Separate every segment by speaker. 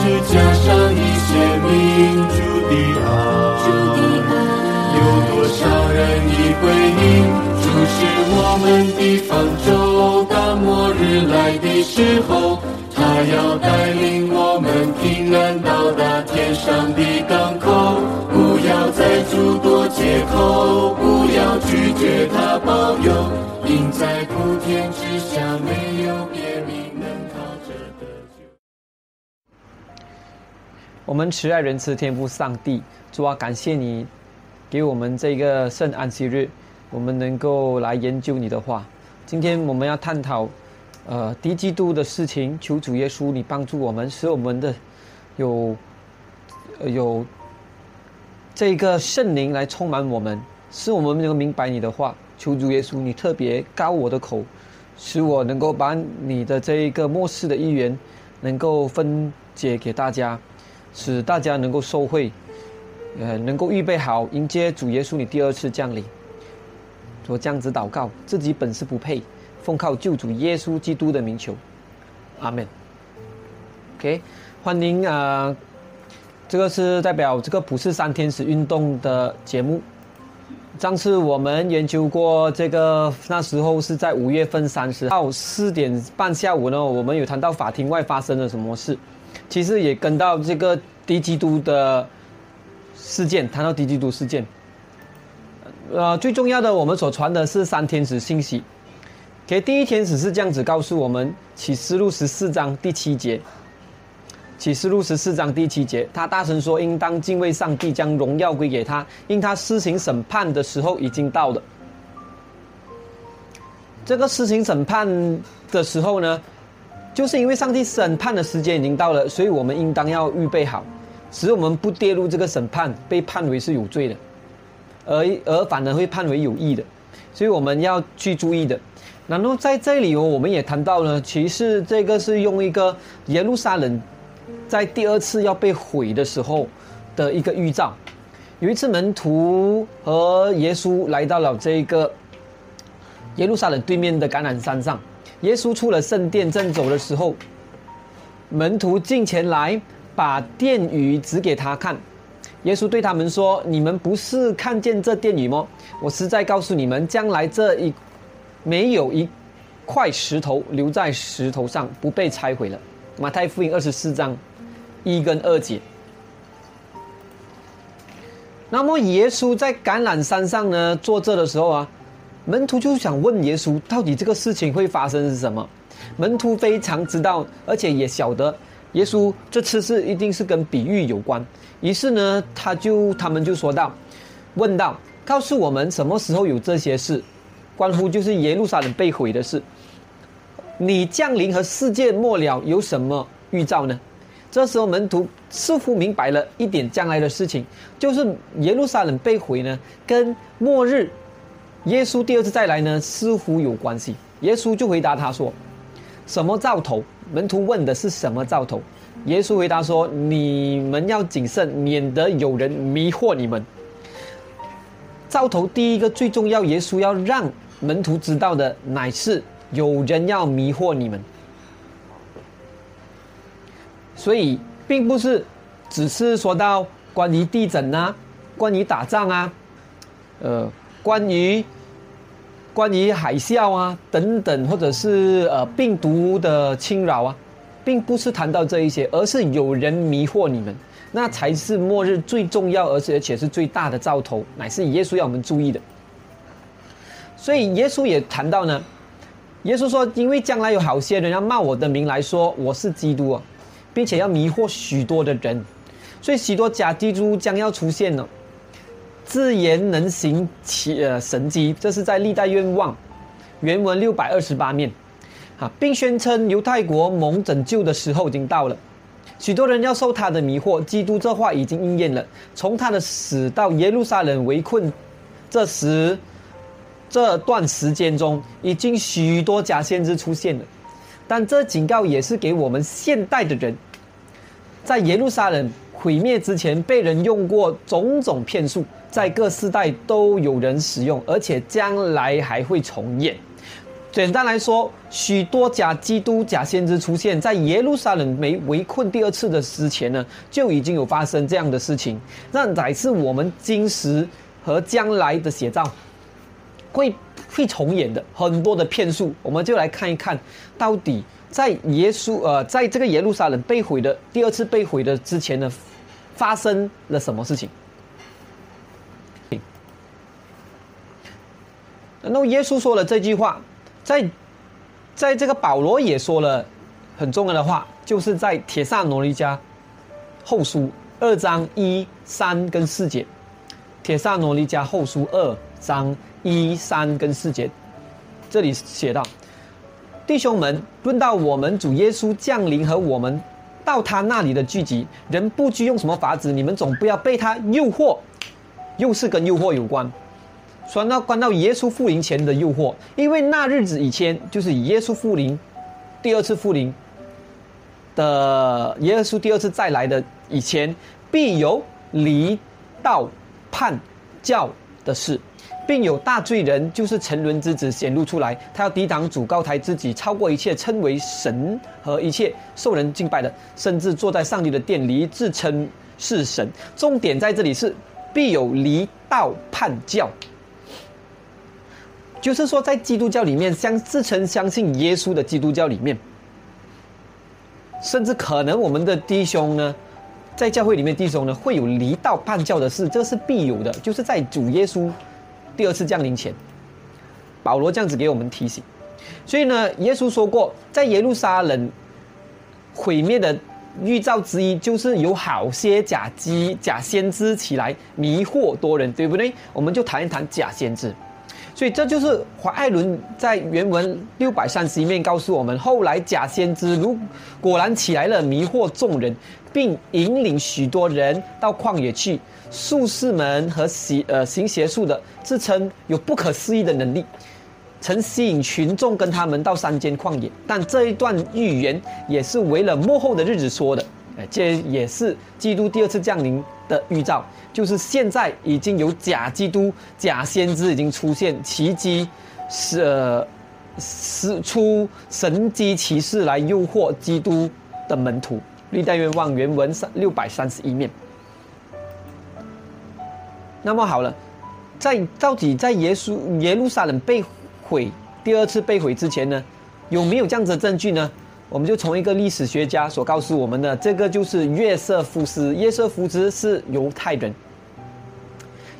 Speaker 1: 是加上一些民主的爱，有多少人已回应？主是我们的方舟，当末日来的时候，他要带领我们平安到达天上的港口。不要再诸多借口，不要拒绝他保佑，因在普天之下没
Speaker 2: 我们慈爱仁慈天父上帝，主啊，感谢你给我们这个圣安息日，我们能够来研究你的话。今天我们要探讨，呃，低基督的事情。求主耶稣你帮助我们，使我们的有呃有这个圣灵来充满我们，使我们能够明白你的话。求主耶稣你特别高我的口，使我能够把你的这一个末世的一员能够分解给大家。使大家能够受惠，呃，能够预备好迎接主耶稣你第二次降临。我这样子祷告，自己本是不配，奉靠救主耶稣基督的名求，阿门。OK，欢迎啊、这个是代表这个普世三天使运动的节目。上次我们研究过这个，那时候是在五月份三十号四点半下午呢，我们有谈到法庭外发生了什么事。其实也跟到这个低基督的事件，谈到低基督事件。呃，最重要的，我们所传的是三天使信息。给第一天使是这样子告诉我们，启示录十四章第七节。启示录十四章第七节，他大声说：“应当敬畏上帝，将荣耀归给他，因他施行审判的时候已经到了。”这个施行审判的时候呢？就是因为上帝审判的时间已经到了，所以我们应当要预备好，使我们不跌入这个审判，被判为是有罪的，而而反而会判为有益的，所以我们要去注意的。然后在这里哦，我们也谈到了，其实这个是用一个耶路撒冷在第二次要被毁的时候的一个预兆。有一次门徒和耶稣来到了这个耶路撒冷对面的橄榄山上。耶稣出了圣殿正走的时候，门徒进前来，把殿宇指给他看。耶稣对他们说：“你们不是看见这殿宇吗？我实在告诉你们，将来这一没有一块石头留在石头上不被拆毁了。”马太福音二十四章一跟二节。那么耶稣在橄榄山上呢坐这的时候啊。门徒就想问耶稣，到底这个事情会发生是什么？门徒非常知道，而且也晓得耶稣这次是一定是跟比喻有关。于是呢，他就他们就说道，问道，告诉我们什么时候有这些事？关乎就是耶路撒冷被毁的事。你降临和世界末了有什么预兆呢？这时候门徒似乎明白了一点将来的事情，就是耶路撒冷被毁呢，跟末日。耶稣第二次再来呢，似乎有关系。耶稣就回答他说：“什么兆头？”门徒问的是什么兆头？耶稣回答说：“你们要谨慎，免得有人迷惑你们。”兆头第一个最重要，耶稣要让门徒知道的，乃是有人要迷惑你们。所以，并不是只是说到关于地震啊，关于打仗啊，呃。关于关于海啸啊等等，或者是呃病毒的侵扰啊，并不是谈到这一些，而是有人迷惑你们，那才是末日最重要，而且而且是最大的兆头，乃是耶稣要我们注意的。所以耶稣也谈到呢，耶稣说，因为将来有好些人要冒我的名来说我是基督啊，并且要迷惑许多的人，所以许多假基督将要出现了。自言能行其呃神迹，这是在历代愿望原文六百二十八面，啊，并宣称犹太国蒙拯救的时候已经到了，许多人要受他的迷惑。基督这话已经应验了，从他的死到耶路撒冷围困，这时这段时间中，已经许多假先知出现了，但这警告也是给我们现代的人，在耶路撒冷毁灭之前，被人用过种种骗术。在各世代都有人使用，而且将来还会重演。简单来说，许多假基督、假先知出现在耶路撒冷没围困第二次的之前呢，就已经有发生这样的事情，那乃是我们今时和将来的写照，会会重演的很多的骗术，我们就来看一看，到底在耶稣呃，在这个耶路撒冷被毁的第二次被毁的之前呢，发生了什么事情？然后耶稣说了这句话，在在这个保罗也说了很重要的话，就是在铁萨罗尼迦后书二章一三跟四节，铁萨罗尼迦后书二章一三跟四节，这里写到：弟兄们，论到我们主耶稣降临和我们到他那里的聚集，人不拘用什么法子，你们总不要被他诱惑，又是跟诱惑有关。说到关到耶稣复临前的诱惑，因为那日子以前就是耶稣复临，第二次复临的耶稣第二次再来的以前，必有离道叛教的事，并有大罪人，就是沉沦之子显露出来，他要抵挡主，高台自己，超过一切称为神和一切受人敬拜的，甚至坐在上帝的殿里自称是神。重点在这里是必有离道叛教。就是说，在基督教里面，相自称相信耶稣的基督教里面，甚至可能我们的弟兄呢，在教会里面弟兄呢，会有离道叛教的事，这是必有的。就是在主耶稣第二次降临前，保罗这样子给我们提醒。所以呢，耶稣说过，在耶路撒冷毁灭的预兆之一，就是有好些假基假先知起来迷惑多人，对不对？我们就谈一谈假先知。所以这就是华艾伦在原文六百三十一面告诉我们，后来假先知如果然起来了，迷惑众人，并引领许多人到旷野去。术士们和邪呃行邪术的，自称有不可思议的能力，曾吸引群众跟他们到山间旷野。但这一段预言也是为了幕后的日子说的，哎，这也是基督第二次降临的预兆。就是现在已经有假基督、假先知已经出现，奇迹是呃使出神机骑士来诱惑基督的门徒。历代愿望原文三六百三十一面。那么好了，在到底在耶稣耶路撒冷被毁第二次被毁之前呢，有没有这样子的证据呢？我们就从一个历史学家所告诉我们的，这个就是约瑟夫斯。约瑟夫斯是犹太人。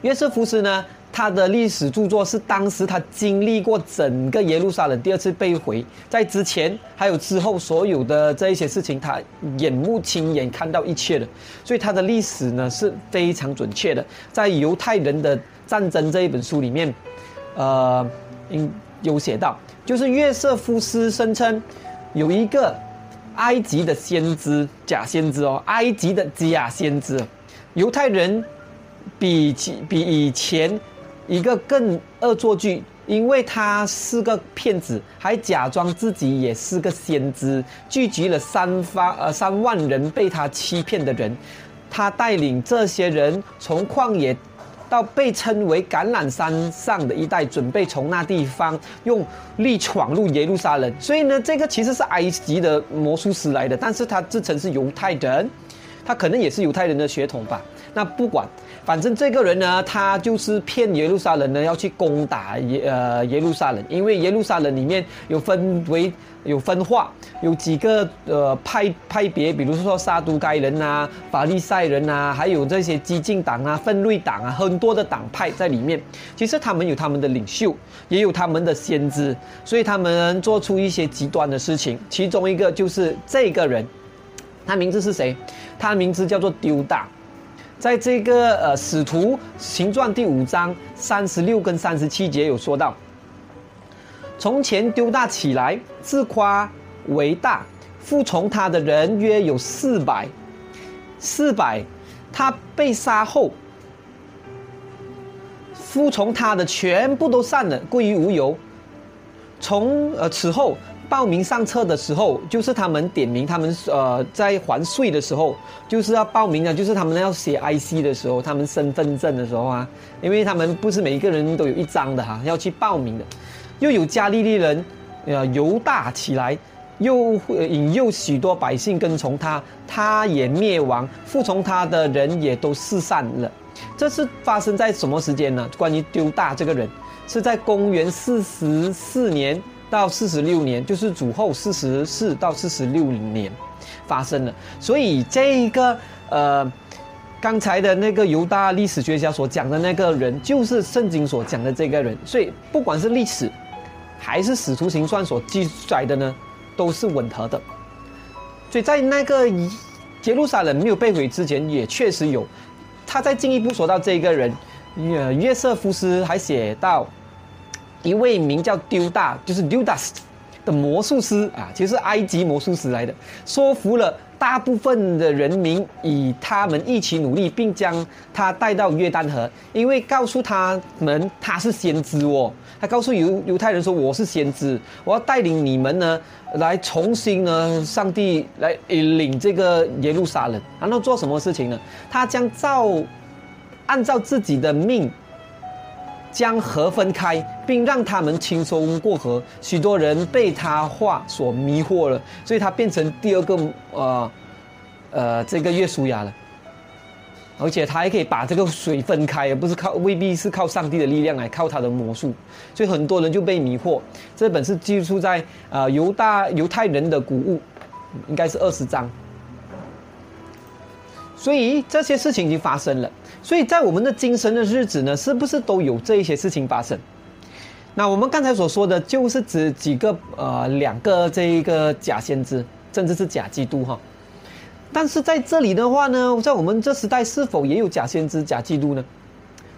Speaker 2: 约瑟夫斯呢，他的历史著作是当时他经历过整个耶路撒冷第二次被毁，在之前还有之后所有的这一些事情，他眼目亲眼看到一切的，所以他的历史呢是非常准确的。在犹太人的战争这一本书里面，呃，有写到，就是约瑟夫斯声称。有一个埃及的先知，假先知哦，埃及的假先知，犹太人比起比以前一个更恶作剧，因为他是个骗子，还假装自己也是个先知，聚集了三发呃三万人被他欺骗的人，他带领这些人从旷野。到被称为橄榄山上的一带，准备从那地方用力闯入耶路撒冷。所以呢，这个其实是埃及的魔术师来的，但是他自称是犹太人，他可能也是犹太人的血统吧。那不管。反正这个人呢，他就是骗耶路撒冷呢，要去攻打耶呃耶路撒冷，因为耶路撒冷里面有分为有分化，有几个呃派派别，比如说撒都该人呐、法利赛人呐，还有这些激进党啊、分类党啊，很多的党派在里面。其实他们有他们的领袖，也有他们的先知，所以他们做出一些极端的事情。其中一个就是这个人，他名字是谁？他名字叫做丢大。在这个呃《使徒行传》第五章三十六跟三十七节有说到，从前丢大起来，自夸为大，服从他的人约有四百，四百，他被杀后，服从他的全部都散了，归于无有。从呃此后。报名上册的时候，就是他们点名，他们呃在还税的时候，就是要报名的，就是他们要写 IC 的时候，他们身份证的时候啊，因为他们不是每一个人都有一张的哈，要去报名的。又有加利利人呃犹大起来，又引诱许多百姓跟从他，他也灭亡，服从他的人也都四散了。这是发生在什么时间呢？关于丢大这个人，是在公元四十四年到四十六年，就是主后四十四到四十六年发生的。所以这一个呃，刚才的那个犹大历史学家所讲的那个人，就是圣经所讲的这个人。所以不管是历史还是使徒行传所记载的呢，都是吻合的。所以在那个耶路撒冷没有被毁之前，也确实有。他再进一步说到这个人，约约瑟夫斯还写到一位名叫丢大，就是 Dudas 的魔术师啊，其实是埃及魔术师来的，说服了大部分的人民，与他们一起努力，并将他带到约旦河，因为告诉他们他是先知哦，他告诉犹犹太人说我是先知，我要带领你们呢来重新呢，上帝来领这个耶路撒冷，然后做什么事情呢？他将照按照自己的命将河分开，并让他们轻松过河。许多人被他话所迷惑了，所以他变成第二个呃呃这个约书亚了。而且他还可以把这个水分开，而不是靠未必是靠上帝的力量来靠他的魔术，所以很多人就被迷惑。这本是记述在呃犹大犹太人的古物，应该是二十章。所以这些事情已经发生了。所以在我们的今生的日子呢，是不是都有这一些事情发生？那我们刚才所说的就是指几个呃两个这一个假先知，甚至是假基督哈。但是在这里的话呢，在我们这时代是否也有假先知、假基督呢？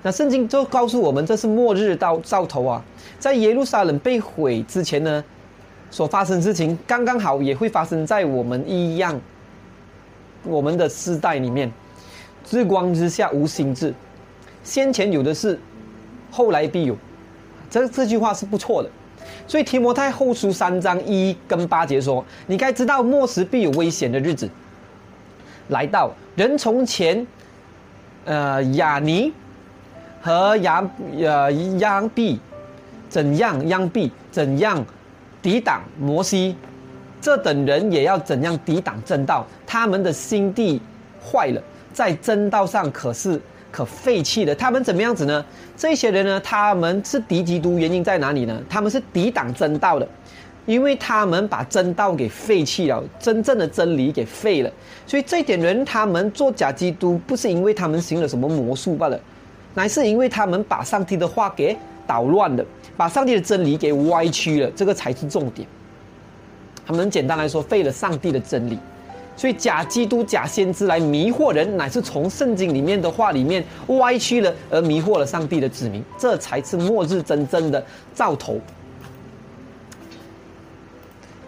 Speaker 2: 那圣经就告诉我们，这是末日到兆头啊，在耶路撒冷被毁之前呢，所发生事情刚刚好也会发生在我们一样我们的时代里面。日光之下无心志，先前有的是，后来必有。这这句话是不错的。所以提摩太后书三章一跟八节说：“你该知道末时必有危险的日子来到。人从前，呃，亚尼和亚呃央毕怎样央毕怎样抵挡摩西，这等人也要怎样抵挡正道。他们的心地坏了。”在真道上可是可废弃的，他们怎么样子呢？这些人呢，他们是敌基督，原因在哪里呢？他们是抵挡真道的，因为他们把真道给废弃了，真正的真理给废了。所以这点人，他们做假基督，不是因为他们行了什么魔术罢了，乃是因为他们把上帝的话给捣乱了，把上帝的真理给歪曲了，这个才是重点。他们简单来说，废了上帝的真理。所以假基督、假先知来迷惑人，乃是从圣经里面的话里面歪曲了，而迷惑了上帝的子民，这才是末日真正的兆头。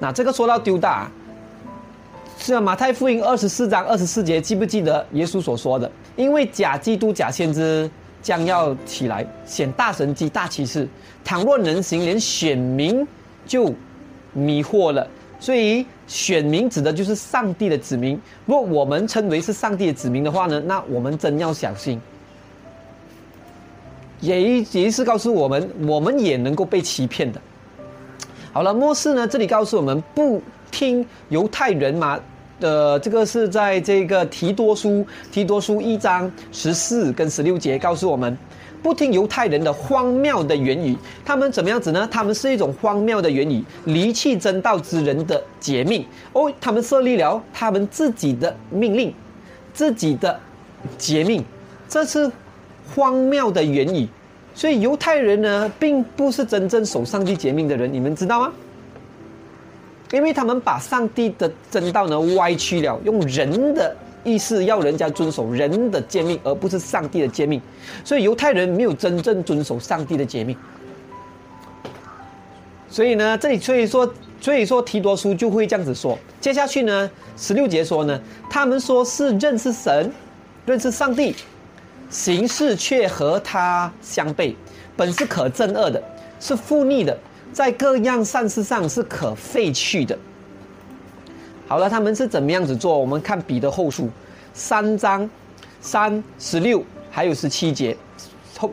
Speaker 2: 那这个说到丢大，是马太福音二十四章二十四节，记不记得耶稣所说的？因为假基督、假先知将要起来显大神迹、大启示，倘若能行，连选民就迷惑了。所以选民指的就是上帝的子民。若我们称为是上帝的子民的话呢，那我们真要小心。也也是告诉我们，我们也能够被欺骗的。好了，末世呢，这里告诉我们，不听犹太人嘛的这个是在这个提多书提多书一章十四跟十六节告诉我们。不听犹太人的荒谬的言语，他们怎么样子呢？他们是一种荒谬的言语，离弃真道之人的诫命。哦，他们设立了他们自己的命令，自己的诫命，这是荒谬的言语。所以犹太人呢，并不是真正守上帝诫命的人，你们知道吗？因为他们把上帝的真道呢歪曲了，用人的。意思要人家遵守人的诫命，而不是上帝的诫命，所以犹太人没有真正遵守上帝的诫命。所以呢，这里所以说，所以说提多书就会这样子说。接下去呢，十六节说呢，他们说是认识神，认识上帝，行事却和他相悖，本是可憎恶的，是负逆的，在各样善事上是可废去的。好了，他们是怎么样子做？我们看彼得后书三章三十六还有十七节后，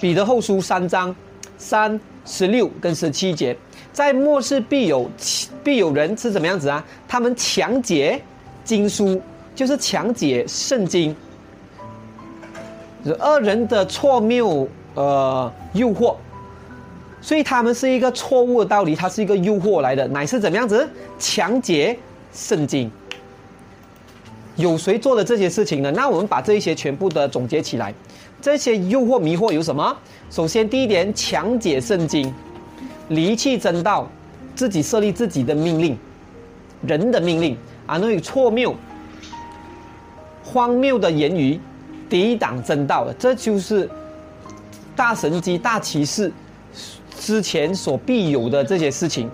Speaker 2: 彼得后书三章三十六跟十七节，在末世必有必有人是怎么样子啊？他们强解经书，就是强解圣经。恶人的错谬呃诱惑，所以他们是一个错误的道理，它是一个诱惑来的，乃是怎么样子强解圣经？有谁做了这些事情呢？那我们把这一些全部的总结起来，这些诱惑迷惑有什么？首先第一点，强解圣经。离弃真道，自己设立自己的命令，人的命令啊，那有错谬、荒谬的言语，抵挡真道的，这就是大神机、大骑士之前所必有的这些事情，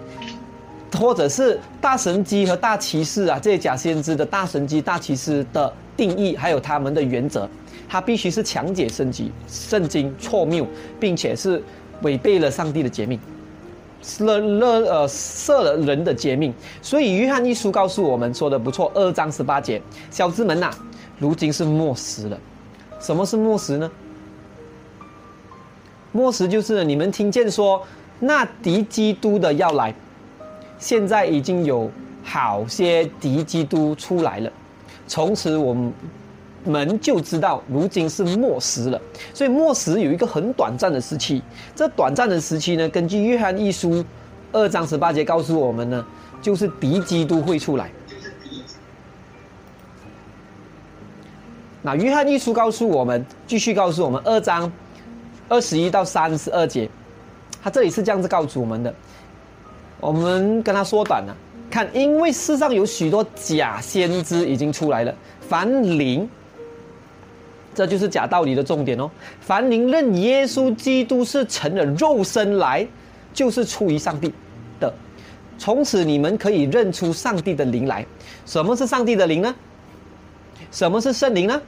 Speaker 2: 或者是大神机和大骑士啊，这些假先知的大神机、大骑士的定义，还有他们的原则，他必须是强解圣经、圣经错谬，并且是违背了上帝的诫命。了了呃，设了人的诫命，所以约翰一书告诉我们说的不错，二章十八节，小子们呐，如今是末时了。什么是末时呢？末时就是你们听见说那敌基督的要来，现在已经有好些敌基督出来了，从此我们。们就知道，如今是末时了。所以末时有一个很短暂的时期。这短暂的时期呢，根据约翰一书二章十八节告诉我们呢，就是敌基督会出来。那约翰一书告诉我们，继续告诉我们二章二十一到三十二节，他这里是这样子告诉我们的。我们跟他缩短了，看，因为世上有许多假先知已经出来了，凡灵。这就是假道理的重点哦。凡灵认耶稣基督是成了肉身来，就是出于上帝的。从此你们可以认出上帝的灵来。什么是上帝的灵呢？什么是圣灵呢？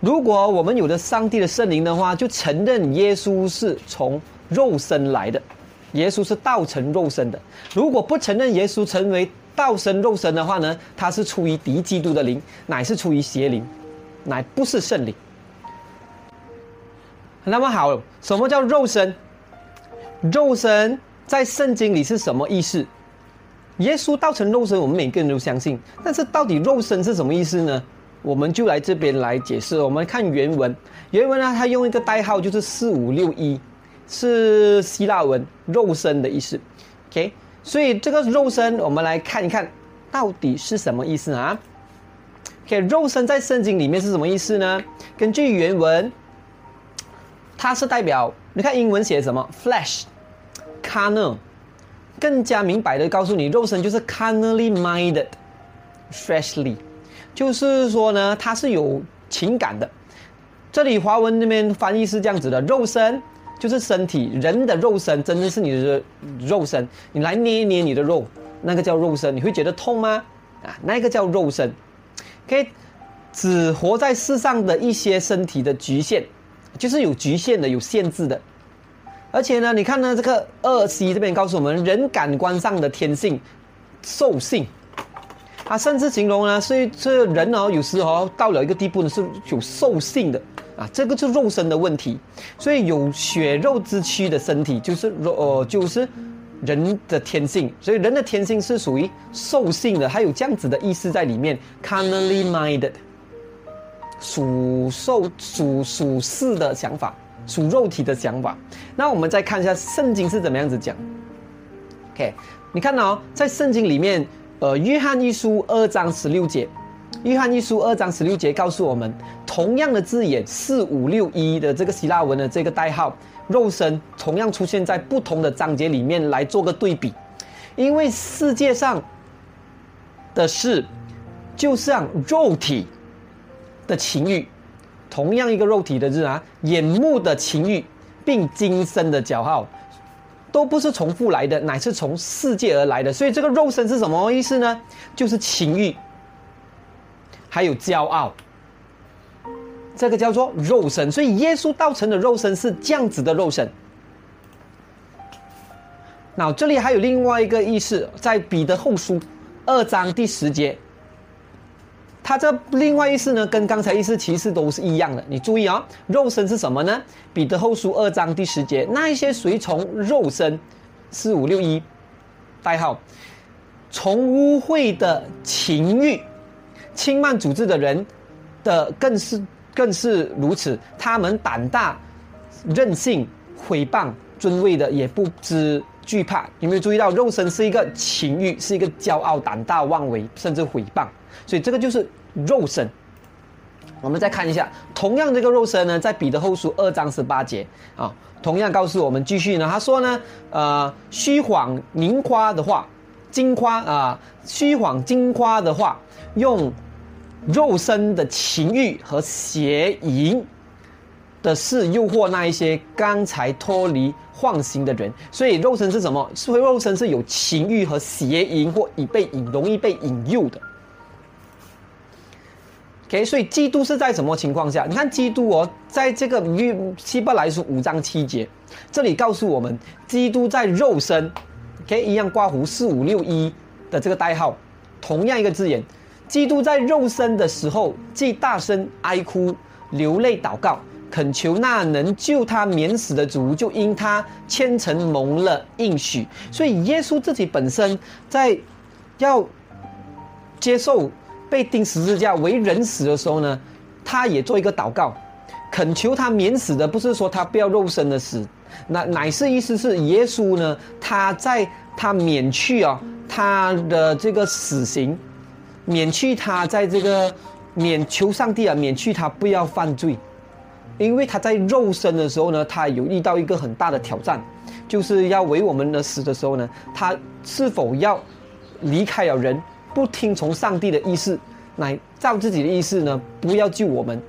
Speaker 2: 如果我们有了上帝的圣灵的话，就承认耶稣是从肉身来的，耶稣是道成肉身的。如果不承认耶稣成为道生肉身的话呢，他是出于敌基督的灵，乃是出于邪灵。乃不是圣灵。那么好，什么叫肉身？肉身在圣经里是什么意思？耶稣道成肉身，我们每个人都相信。但是到底肉身是什么意思呢？我们就来这边来解释。我们看原文，原文呢，它用一个代号，就是四五六一，是希腊文“肉身”的意思。OK，所以这个肉身，我们来看一看到底是什么意思啊？？OK，“ 肉身在圣经里面是什么意思呢？根据原文，它是代表你看英文写什么？flesh，carnal，更加明白的告诉你，肉身就是 carnally minded，freshly，就是说呢，它是有情感的。这里华文那边翻译是这样子的：肉身就是身体，人的肉身真的是你的肉身，你来捏一捏你的肉，那个叫肉身，你会觉得痛吗？啊，那个叫肉身。可以只活在世上的一些身体的局限，就是有局限的、有限制的。而且呢，你看呢，这个二 C 这边告诉我们，人感官上的天性兽性，他甚至形容呢，所以这人哦，有时候到了一个地步呢，是有兽性的啊，这个是肉身的问题。所以有血肉之躯的身体，就是肉，呃，就是。人的天性，所以人的天性是属于兽性的，还有这样子的意思在里面，carnally minded，属兽、属属事的想法，属肉体的想法。那我们再看一下圣经是怎么样子讲。OK，你看到在圣经里面，呃，约翰一书二章十六节，约翰一书二章十六节告诉我们，同样的字眼四五六一的这个希腊文的这个代号。肉身同样出现在不同的章节里面来做个对比，因为世界上的事就像肉体的情欲，同样一个肉体的字啊，眼目的情欲，并今生的骄傲，都不是重复来的，乃是从世界而来的。所以这个肉身是什么意思呢？就是情欲，还有骄傲。这个叫做肉身，所以耶稣道成的肉身是这样子的肉身。那这里还有另外一个意思，在彼得后书二章第十节，它这另外意思呢，跟刚才意思其实都是一样的。你注意啊，肉身是什么呢？彼得后书二章第十节，那一些随从肉身四五六一代号，从污秽的情欲，轻慢主治的人的更是更是如此。他们胆大、任性、毁谤尊位的，也不知惧怕。有没有注意到，肉身是一个情欲，是一个骄傲、胆大妄为，甚至毁谤。所以这个就是肉身。我们再看一下，同样这个肉身呢，在彼得后书二章十八节啊，同样告诉我们，继续呢，他说呢，呃，虚晃名夸的话，金夸啊，虚晃金夸的话，用肉身的情欲和邪淫的事诱惑那一些刚才脱离幻行的人，所以肉身是什么？是肉身是有情欲和邪淫或已被引容易被引诱的。OK，所以基督是在什么情况下？你看基督哦，在这个约希伯来书五章七节，这里告诉我们，基督在肉身，OK，一样挂弧四五六一的这个代号，同样一个字眼，基督在肉身的时候，既大声哀哭、流泪祷告，恳求那能救他免死的主，就因他虔诚蒙了应许。所以耶稣自己本身在要接受。被钉十字架为人死的时候呢，他也做一个祷告，恳求他免死的，不是说他不要肉身的死，那乃是意思是耶稣呢，他在他免去啊他的这个死刑，免去他在这个免求上帝啊免去他不要犯罪，因为他在肉身的时候呢，他有遇到一个很大的挑战，就是要为我们的死的时候呢，他是否要离开了人。不听从上帝的意思，来照自己的意思呢？不要救我们，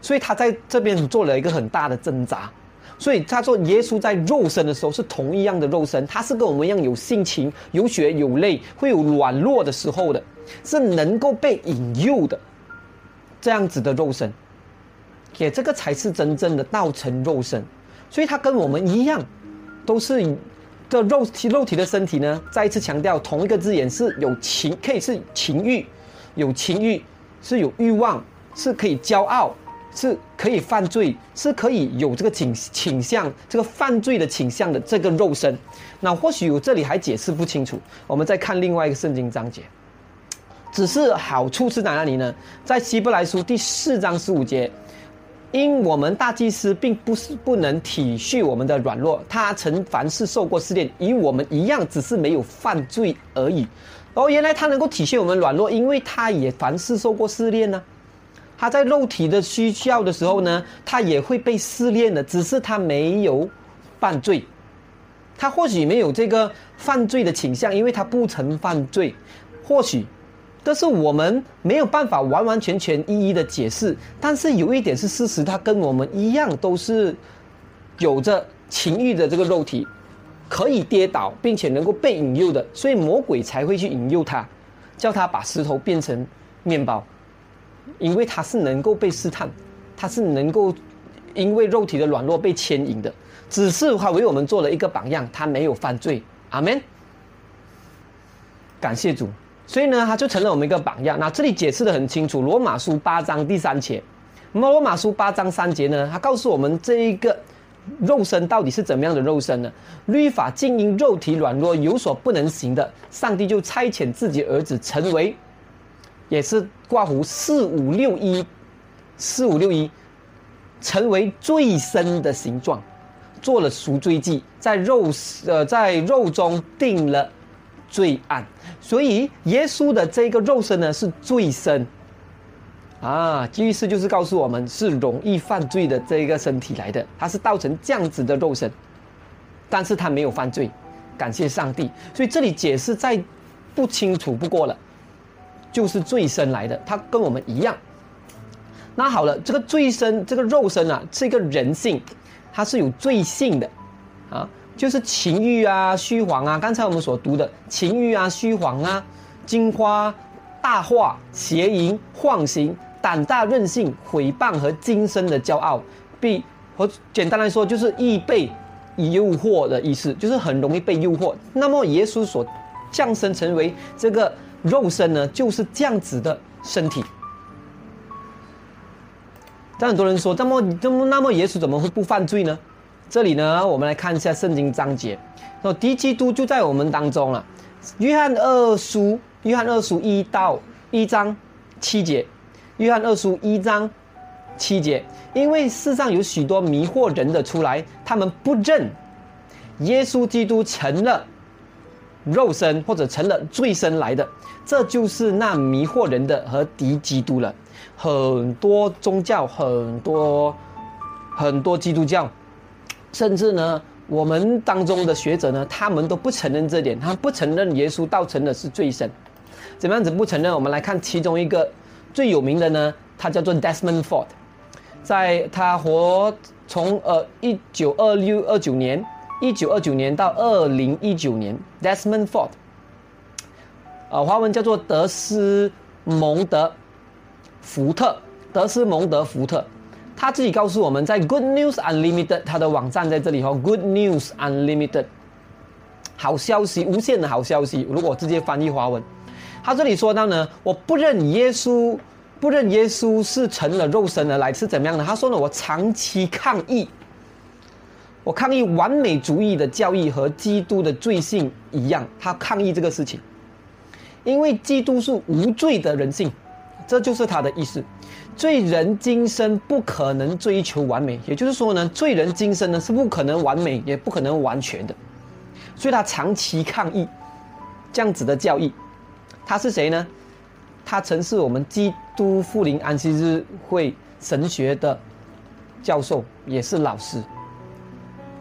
Speaker 2: 所以他在这边做了一个很大的挣扎。所以他说，耶稣在肉身的时候是同一样的肉身，他是跟我们一样有性情、有血有泪，会有软弱的时候的，是能够被引诱的这样子的肉身。也这个才是真正的道成肉身。所以他跟我们一样，都是。这肉体肉体的身体呢？再一次强调，同一个字眼是有情，可以是情欲，有情欲是有欲望，是可以骄傲，是可以犯罪，是可以有这个倾倾向，这个犯罪的倾向的这个肉身。那或许我这里还解释不清楚，我们再看另外一个圣经章节。只是好处是在哪里呢？在希伯来书第四章十五节。因我们大祭司并不是不能体恤我们的软弱，他曾凡事受过试炼，与我们一样，只是没有犯罪而已。哦，原来他能够体恤我们软弱，因为他也凡事受过试炼呢。他在肉体的需要的时候呢，他也会被试炼的，只是他没有犯罪。他或许没有这个犯罪的倾向，因为他不曾犯罪，或许。但是我们没有办法完完全全一一的解释，但是有一点是事实，他跟我们一样都是有着情欲的这个肉体，可以跌倒，并且能够被引诱的，所以魔鬼才会去引诱他，叫他把石头变成面包，因为他是能够被试探，他是能够因为肉体的软弱被牵引的，只是他为我们做了一个榜样，他没有犯罪，阿门，感谢主。所以呢，他就成了我们一个榜样。那这里解释的很清楚，《罗马书》八章第三节。那么，《罗马书》八章三节呢，他告诉我们这一个肉身到底是怎么样的肉身呢？律法经营肉体软弱有所不能行的，上帝就差遣自己儿子成为，也是挂弧四五六一，四五六一，成为最深的形状，做了赎罪祭，在肉呃在肉中定了。罪案，所以耶稣的这个肉身呢是罪身，啊，意思就是告诉我们是容易犯罪的这个身体来的，他是造成这样子的肉身，但是他没有犯罪，感谢上帝。所以这里解释再不清楚不过了，就是罪身来的，他跟我们一样。那好了，这个罪身这个肉身啊，是一个人性，它是有罪性的，啊。就是情欲啊、虚晃啊，刚才我们所读的情欲啊、虚晃啊、金花、大话、邪淫、妄行、胆大任性、毁谤和今生的骄傲，必和简单来说就是易被诱惑的意思，就是很容易被诱惑。那么耶稣所降生成为这个肉身呢，就是这样子的身体。但很多人说，那么那么那么耶稣怎么会不犯罪呢？这里呢，我们来看一下圣经章节。那敌基督就在我们当中了。约翰二书，约翰二书一到一章七节，约翰二书一章七节。因为世上有许多迷惑人的出来，他们不认耶稣基督成了肉身或者成了罪身来的，这就是那迷惑人的和敌基督了。很多宗教，很多很多基督教，甚至呢，我们当中的学者呢，他们都不承认这点，他不承认耶稣道成的是罪身。怎么样子不承认？我们来看其中一个最有名的呢，他叫做 Desmond Ford。在他活从呃一九二六二九年，一九二九年到二零一九年，Desmond Ford，呃，华文叫做德斯蒙德福特，德斯蒙德福特，他自己告诉我们在 Good News Unlimited，他的网站在这里哈，Good News Unlimited，好消息，无限的好消息。如果直接翻译华文，他这里说到呢，我不认耶稣。不认耶稣是成了肉身而来是怎么样的？他说呢，我长期抗议，我抗议完美主义的教义和基督的罪性一样，他抗议这个事情，因为基督是无罪的人性，这就是他的意思。罪人今生不可能追求完美，也就是说呢，罪人今生呢是不可能完美，也不可能完全的，所以他长期抗议这样子的教义。他是谁呢？他曾是我们基督复临安息日会神学的教授，也是老师。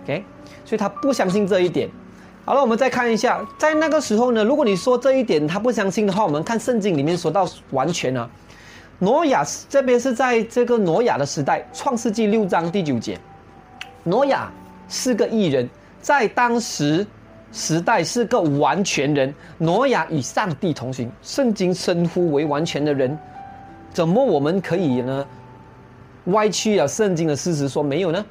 Speaker 2: OK，所以他不相信这一点。好了，我们再看一下，在那个时候呢，如果你说这一点他不相信的话，我们看圣经里面说到完全啊，挪亚这边是在这个挪亚的时代，创世纪六章第九节，挪亚是个艺人，在当时。时代是个完全人，挪亚与上帝同行，圣经称呼为完全的人，怎么我们可以呢？歪曲了圣经的事实说没有呢？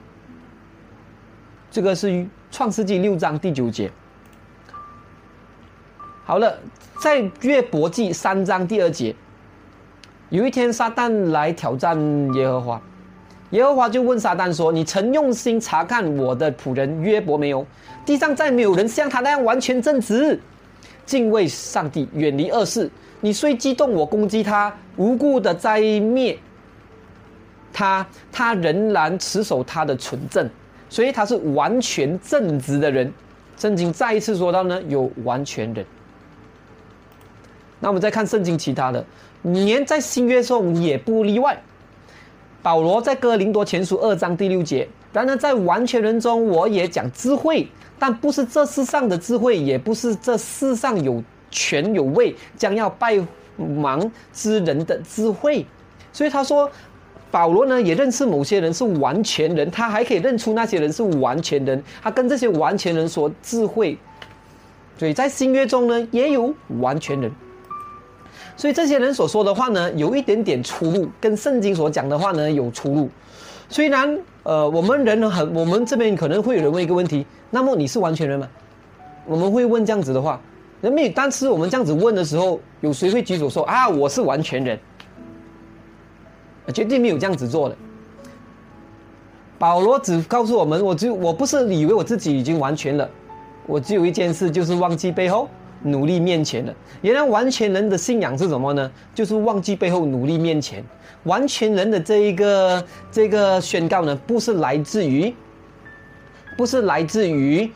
Speaker 2: 这个是创世纪六章第九节。好了，在约伯记三章第二节，有一天撒旦来挑战耶和华，耶和华就问撒旦说：“你曾用心查看我的仆人约伯没有？”地上再没有人像他那样完全正直，敬畏上帝，远离恶事。你虽激动，我攻击他，无故的灾灭他，他仍然持守他的纯正，所以他是完全正直的人。圣经再一次说到呢，有完全人。那我们再看圣经其他的，连在新约中也不例外。保罗在哥林多前书二章第六节，然而在完全人中，我也讲智慧。但不是这世上的智慧，也不是这世上有权有位将要拜忙之人的智慧，所以他说，保罗呢也认识某些人是完全人，他还可以认出那些人是完全人，他跟这些完全人说智慧，所以在新约中呢也有完全人，所以这些人所说的话呢有一点点出入，跟圣经所讲的话呢有出入，虽然呃我们人很，我们这边可能会有人问一个问题。那么你是完全人吗？我们会问这样子的话，那么但是我们这样子问的时候，有谁会举手说啊我是完全人？绝对没有这样子做的。保罗只告诉我们，我就我不是以为我自己已经完全了，我只有一件事就是忘记背后努力面前了。原来完全人的信仰是什么呢？就是忘记背后努力面前。完全人的这一个这个宣告呢，不是来自于。不是来自于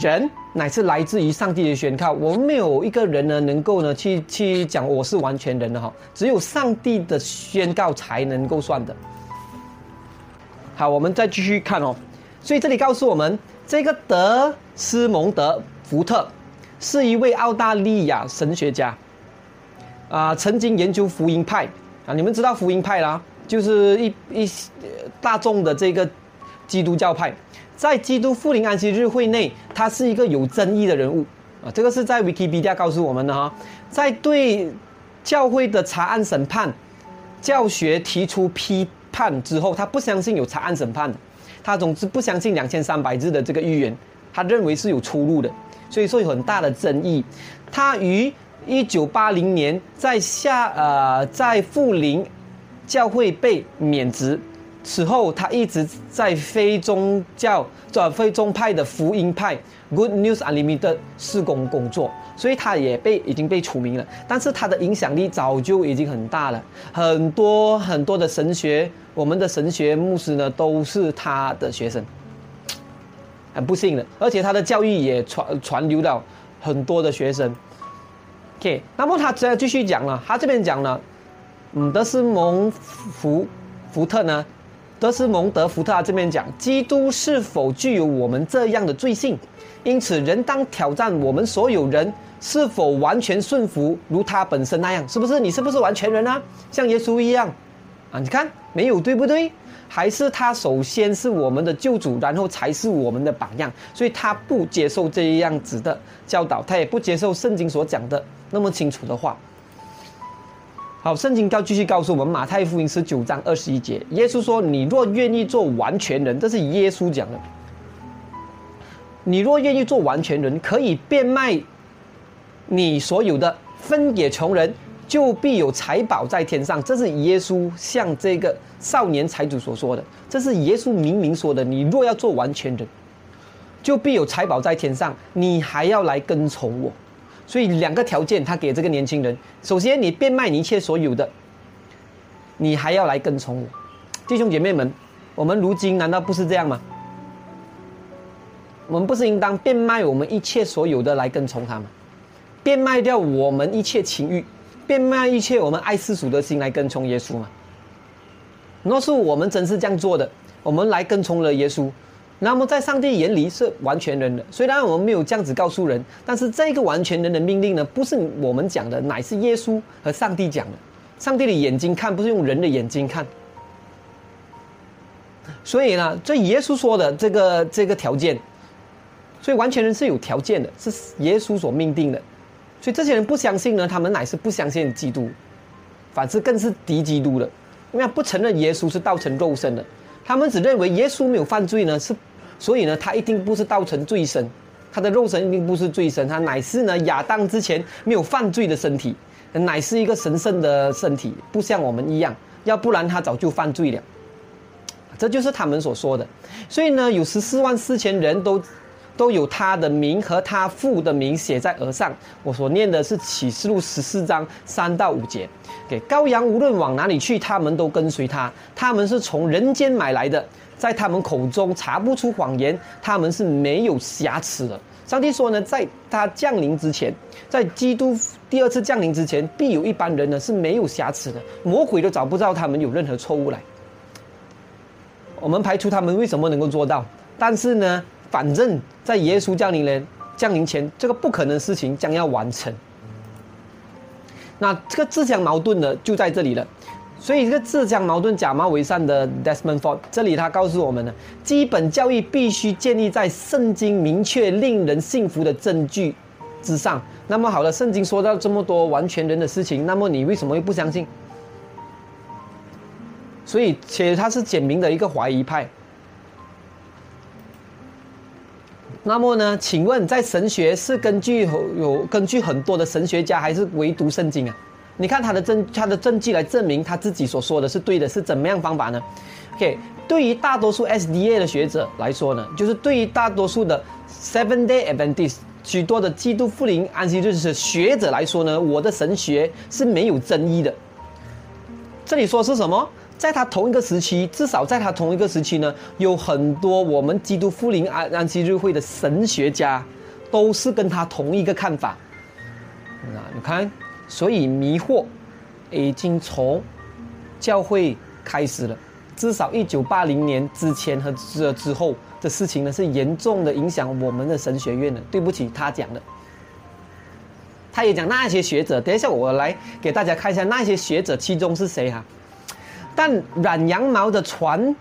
Speaker 2: 人，乃是来自于上帝的宣告。我们没有一个人呢，能够呢去去讲我是完全人的哈，只有上帝的宣告才能够算的。好，我们再继续看哦。所以这里告诉我们，这个德斯蒙德福特是一位澳大利亚神学家，啊，曾经研究福音派啊。你们知道福音派啦，就是一一大众的这个基督教派。在基督复临安息日会内，他是一个有争议的人物啊。这个是在 Wikipedia 告诉我们的哈。在对教会的查案审判教学提出批判之后，他不相信有查案审判，他总之不相信两千三百字的这个预言，他认为是有出入的，所以说有很大的争议。他于一九八零年在下呃在富林教会被免职。此后他一直在非宗教、这非宗派的福音派 Good News Unlimited 施工工作，所以他也被已经被除名了。但是他的影响力早就已经很大了，很多很多的神学，我们的神学牧师呢都是他的学生，很不幸的，而且他的教育也传传流到很多的学生。OK，那么他再继续讲了，他这边讲了，嗯，德斯蒙福福特呢？德斯蒙德福特这边讲，基督是否具有我们这样的罪性？因此，人当挑战我们所有人是否完全顺服，如他本身那样，是不是？你是不是完全人啊？像耶稣一样啊？你看没有对不对？还是他首先是我们的救主，然后才是我们的榜样，所以他不接受这样子的教导，他也不接受圣经所讲的那么清楚的话。好，圣经告继续告诉我们，马太福音十九章二十一节，耶稣说：“你若愿意做完全人，这是耶稣讲的。你若愿意做完全人，可以变卖你所有的，分给穷人，就必有财宝在天上。”这是耶稣向这个少年财主所说的，这是耶稣明明说的。你若要做完全人，就必有财宝在天上，你还要来跟从我。所以两个条件，他给这个年轻人：首先，你变卖你一切所有的，你还要来跟从我。弟兄姐妹们，我们如今难道不是这样吗？我们不是应当变卖我们一切所有的来跟从他吗？变卖掉我们一切情欲，变卖一切我们爱世俗的心来跟从耶稣嘛？若是我们真是这样做的，我们来跟从了耶稣。那么在上帝眼里是完全人的，虽然我们没有这样子告诉人，但是这个完全人的命令呢，不是我们讲的，乃是耶稣和上帝讲的。上帝的眼睛看，不是用人的眼睛看。所以呢，这耶稣说的这个这个条件，所以完全人是有条件的，是耶稣所命定的。所以这些人不相信呢，他们乃是不相信基督，反之更是敌基督的，因为不承认耶稣是道成肉身的，他们只认为耶稣没有犯罪呢，是。所以呢，他一定不是道成罪身，他的肉身一定不是罪身，他乃是呢亚当之前没有犯罪的身体，乃是一个神圣的身体，不像我们一样，要不然他早就犯罪了。这就是他们所说的。所以呢，有十四万四千人都都有他的名和他父的名写在额上。我所念的是启示录十四章三到五节。给羔羊无论往哪里去，他们都跟随他，他们是从人间买来的。在他们口中查不出谎言，他们是没有瑕疵的。上帝说呢，在他降临之前，在基督第二次降临之前，必有一般人呢是没有瑕疵的，魔鬼都找不到他们有任何错误来。我们排除他们为什么能够做到，但是呢，反正在耶稣降临人降临前，这个不可能事情将要完成。那这个自相矛盾的就在这里了。所以，这个自相矛盾、假冒为善的 Desmond Ford，这里他告诉我们呢，基本教育必须建立在圣经明确、令人信服的证据之上。那么，好了，圣经说到这么多完全人的事情，那么你为什么又不相信？所以，且他是简明的一个怀疑派。那么呢？请问，在神学是根据有根据很多的神学家，还是唯独圣经啊？你看他的证，他的证据来证明他自己所说的是对的，是怎么样方法呢？OK，对于大多数 SDA 的学者来说呢，就是对于大多数的 Seven Day Adventist 许多的基督复临安息日是学者来说呢，我的神学是没有争议的。这里说是什么？在他同一个时期，至少在他同一个时期呢，有很多我们基督复临安安息日会的神学家，都是跟他同一个看法。那你看。所以迷惑已经从教会开始了，至少一九八零年之前和之之后的事情呢，是严重的影响我们的神学院的。对不起，他讲的，他也讲那些学者。等一下，我来给大家看一下那些学者，其中是谁哈？但染羊毛的传。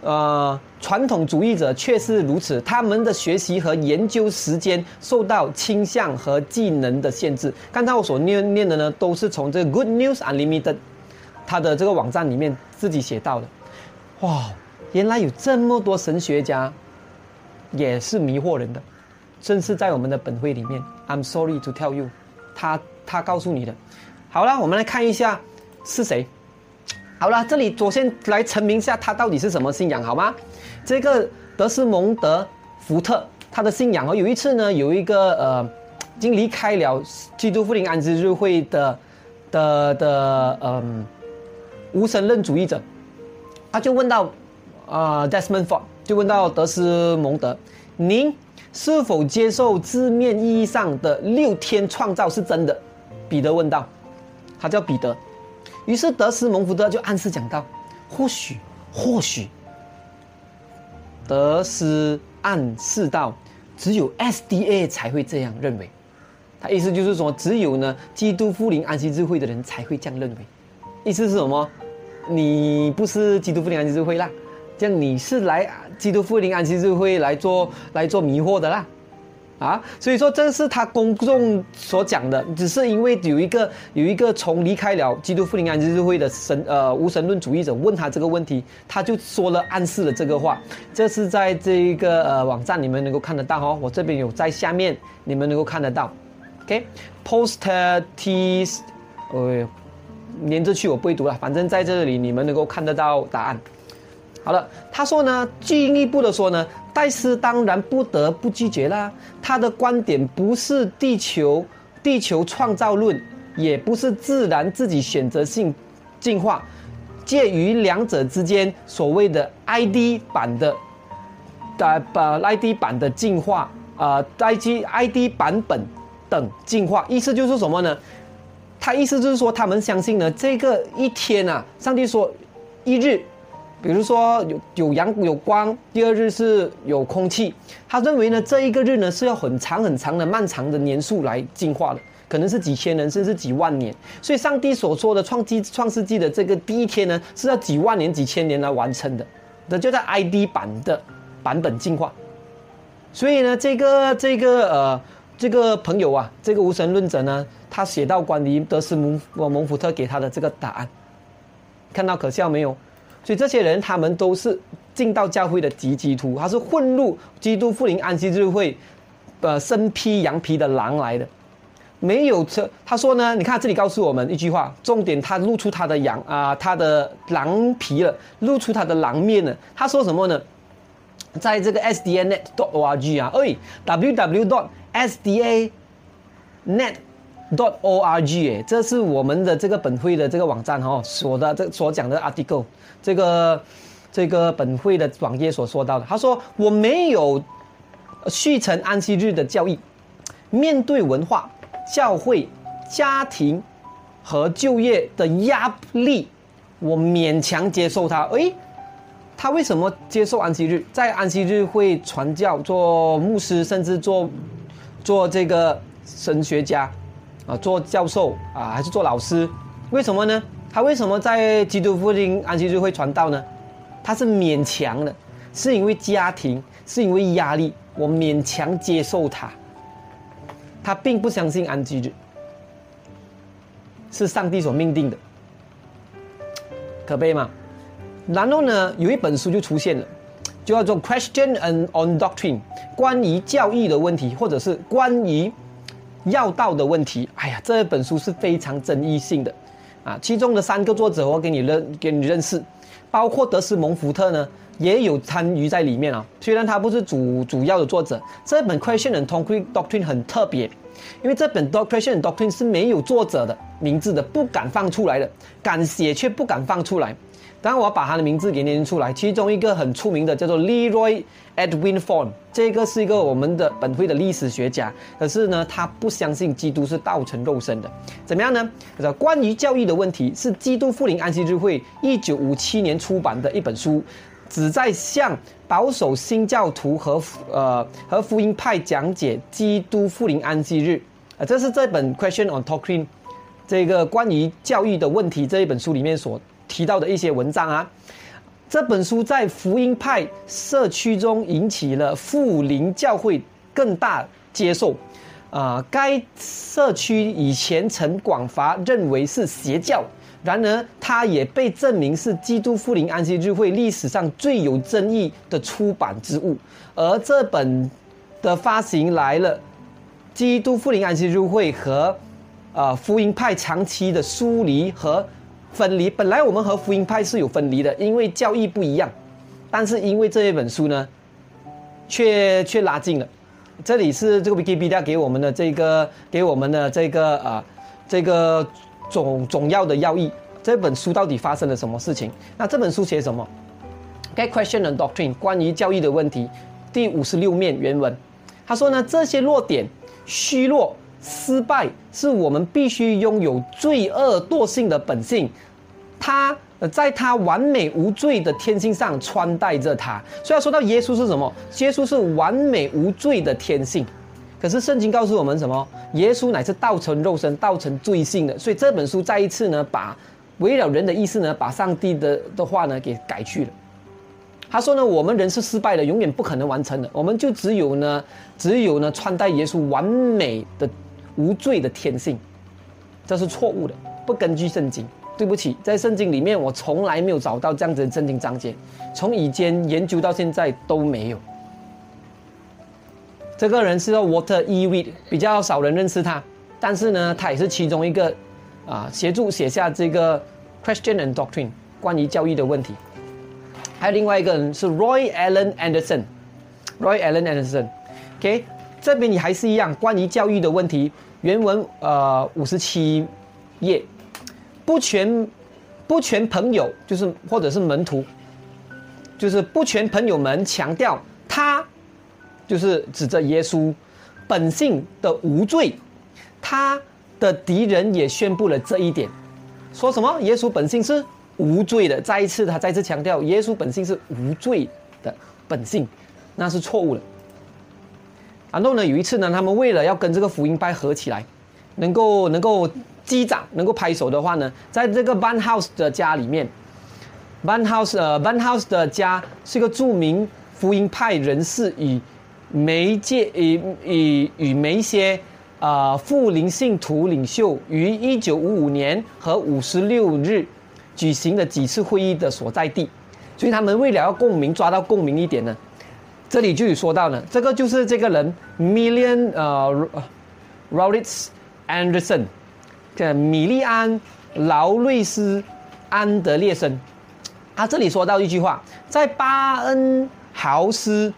Speaker 2: 呃，传统主义者却是如此，他们的学习和研究时间受到倾向和技能的限制。刚才我所念念的呢，都是从这个 Good News Unlimited 他的这个网站里面自己写到的。哇，原来有这么多神学家也是迷惑人的，正是在我们的本会里面。I'm sorry to tell you，他他告诉你的。好了，我们来看一下是谁。好了，这里首先来澄明一下他到底是什么信仰，好吗？这个德斯蒙德福特他的信仰哦，有一次呢，有一个呃，已经离开了基督复临安息日会的的的嗯无神论主义者，他就问到啊，Desmond Ford 就问到德斯蒙德，您是否接受字面意义上的六天创造是真的？彼得问道，他叫彼得。于是德斯蒙福特就暗示讲到，或许，或许，德斯暗示到，只有 SDA 才会这样认为。他意思就是说，只有呢基督复临安息日会的人才会这样认为。意思是什么？你不是基督复临安息日会啦，这样你是来基督复临安息日会来做来做迷惑的啦。啊，所以说这是他公众所讲的，只是因为有一个有一个从离开了基督复临安息日会的神呃无神论主义者问他这个问题，他就说了暗示了这个话。这是在这一个呃网站你们能够看得到哦，我这边有在下面你们能够看得到。OK，post T，呃，连着去我不会读了，反正在这里你们能够看得到答案。好了，他说呢，进一步的说呢，戴斯当然不得不拒绝啦。他的观点不是地球地球创造论，也不是自然自己选择性进化，介于两者之间所谓的 ID 版的，的把 ID 版的进化啊，ID ID 版本等进化，意思就是什么呢？他意思就是说，他们相信呢，这个一天啊，上帝说一日。比如说有有阳有光，第二日是有空气。他认为呢，这一个日呢是要很长很长的漫长的年数来进化的，可能是几千年甚至几万年。所以上帝所说的创纪创世纪的这个第一天呢，是要几万年几千年来完成的。那就在 ID 版的版本进化。所以呢，这个这个呃这个朋友啊，这个无神论者呢，他写到关于德斯蒙蒙福特给他的这个答案，看到可笑没有？所以这些人，他们都是进到教会的极基督，他是混入基督复临安息日会，呃，身披羊皮的狼来的，没有车。他说呢，你看这里告诉我们一句话，重点他露出他的羊啊，他的狼皮了，露出他的狼面了。他说什么呢？在这个 SDAnet.org 啊，哎，www.sda.net。Dot org 哎，这是我们的这个本会的这个网站哈，所的这所讲的 article，这个这个本会的网页所说到的，他说我没有续成安息日的教义，面对文化、教会、家庭和就业的压力，我勉强接受它。诶，他为什么接受安息日？在安息日会传教、做牧师，甚至做做这个神学家。啊，做教授啊，还是做老师？为什么呢？他为什么在基督复兴安息日会传道呢？他是勉强的，是因为家庭，是因为压力，我勉强接受他。他并不相信安息日是上帝所命定的，可悲吗？然后呢，有一本书就出现了，就叫做《Question and on Doctrine》，关于教义的问题，或者是关于。要道的问题，哎呀，这本书是非常争议性的，啊，其中的三个作者我给你认给你认识，包括德斯蒙福特呢也有参与在里面啊，虽然他不是主主要的作者，这本 Question and Doctrine 很特别，因为这本 Question and Doctrine 是没有作者的名字的，不敢放出来的，敢写却不敢放出来。当，我把他的名字给念出来。其中一个很出名的叫做 Leroy Edwin Ford，这个是一个我们的本会的历史学家。可是呢，他不相信基督是道成肉身的。怎么样呢？关于教育的问题是基督复临安息日会一九五七年出版的一本书，旨在向保守新教徒和呃和福音派讲解基督复临安息日。啊，这是这本 Question on Doctrine 这个关于教育的问题这一本书里面所。提到的一些文章啊，这本书在福音派社区中引起了富林教会更大接受，啊，该社区以前曾广发认为是邪教，然而它也被证明是基督复临安息日会历史上最有争议的出版之物，而这本的发行来了，基督复临安息日会和，呃，福音派长期的疏离和。分离。本来我们和福音派是有分离的，因为教义不一样。但是因为这一本书呢，却却拉近了。这里是这个 Wikipedia 给我们的这个给我们的这个啊这个总总要的要义。这本书到底发生了什么事情？那这本书写什么？Get question and doctrine 关于教义的问题，第五十六面原文，他说呢，这些弱点、虚弱、失败，是我们必须拥有罪恶惰性的本性。他。在他完美无罪的天性上穿戴着他，所以要说到耶稣是什么？耶稣是完美无罪的天性。可是圣经告诉我们什么？耶稣乃是道成肉身、道成罪性的。所以这本书再一次呢，把围绕人的意思呢，把上帝的的话呢给改去了。他说呢，我们人是失败的，永远不可能完成的。我们就只有呢，只有呢穿戴耶稣完美的无罪的天性，这是错误的，不根据圣经。对不起，在圣经里面我从来没有找到这样子的圣经章节，从以前研究到现在都没有。这个人是叫 Water E. Reed，比较少人认识他，但是呢，他也是其中一个啊，协助写下这个 Question and Doctrine 关于教育的问题。还有另外一个人是 Roy Allen Anderson，Roy Allen Anderson，OK，这边你还是一样关于教育的问题，原文呃五十七页。不全，不全朋友就是或者是门徒，就是不全朋友们强调他，就是指着耶稣本性的无罪，他的敌人也宣布了这一点，说什么耶稣本性是无罪的，再一次他再次强调耶稣本性是无罪的本性，那是错误的。然后呢，有一次呢，他们为了要跟这个福音派合起来，能够能够。机长能够拍手的话呢，在这个 Ban House 的家里面，Ban House 呃 Ban House 的家是一个著名福音派人士与媒介与与与媒些啊富林信徒领袖于一九五五年和五十六日举行的几次会议的所在地，所以他们为了要共鸣抓到共鸣一点呢，这里就有说到呢，这个就是这个人 Million 呃 Rollins Anderson。这米利安·劳瑞斯·安德烈森，他这里说到一句话，在巴恩豪斯，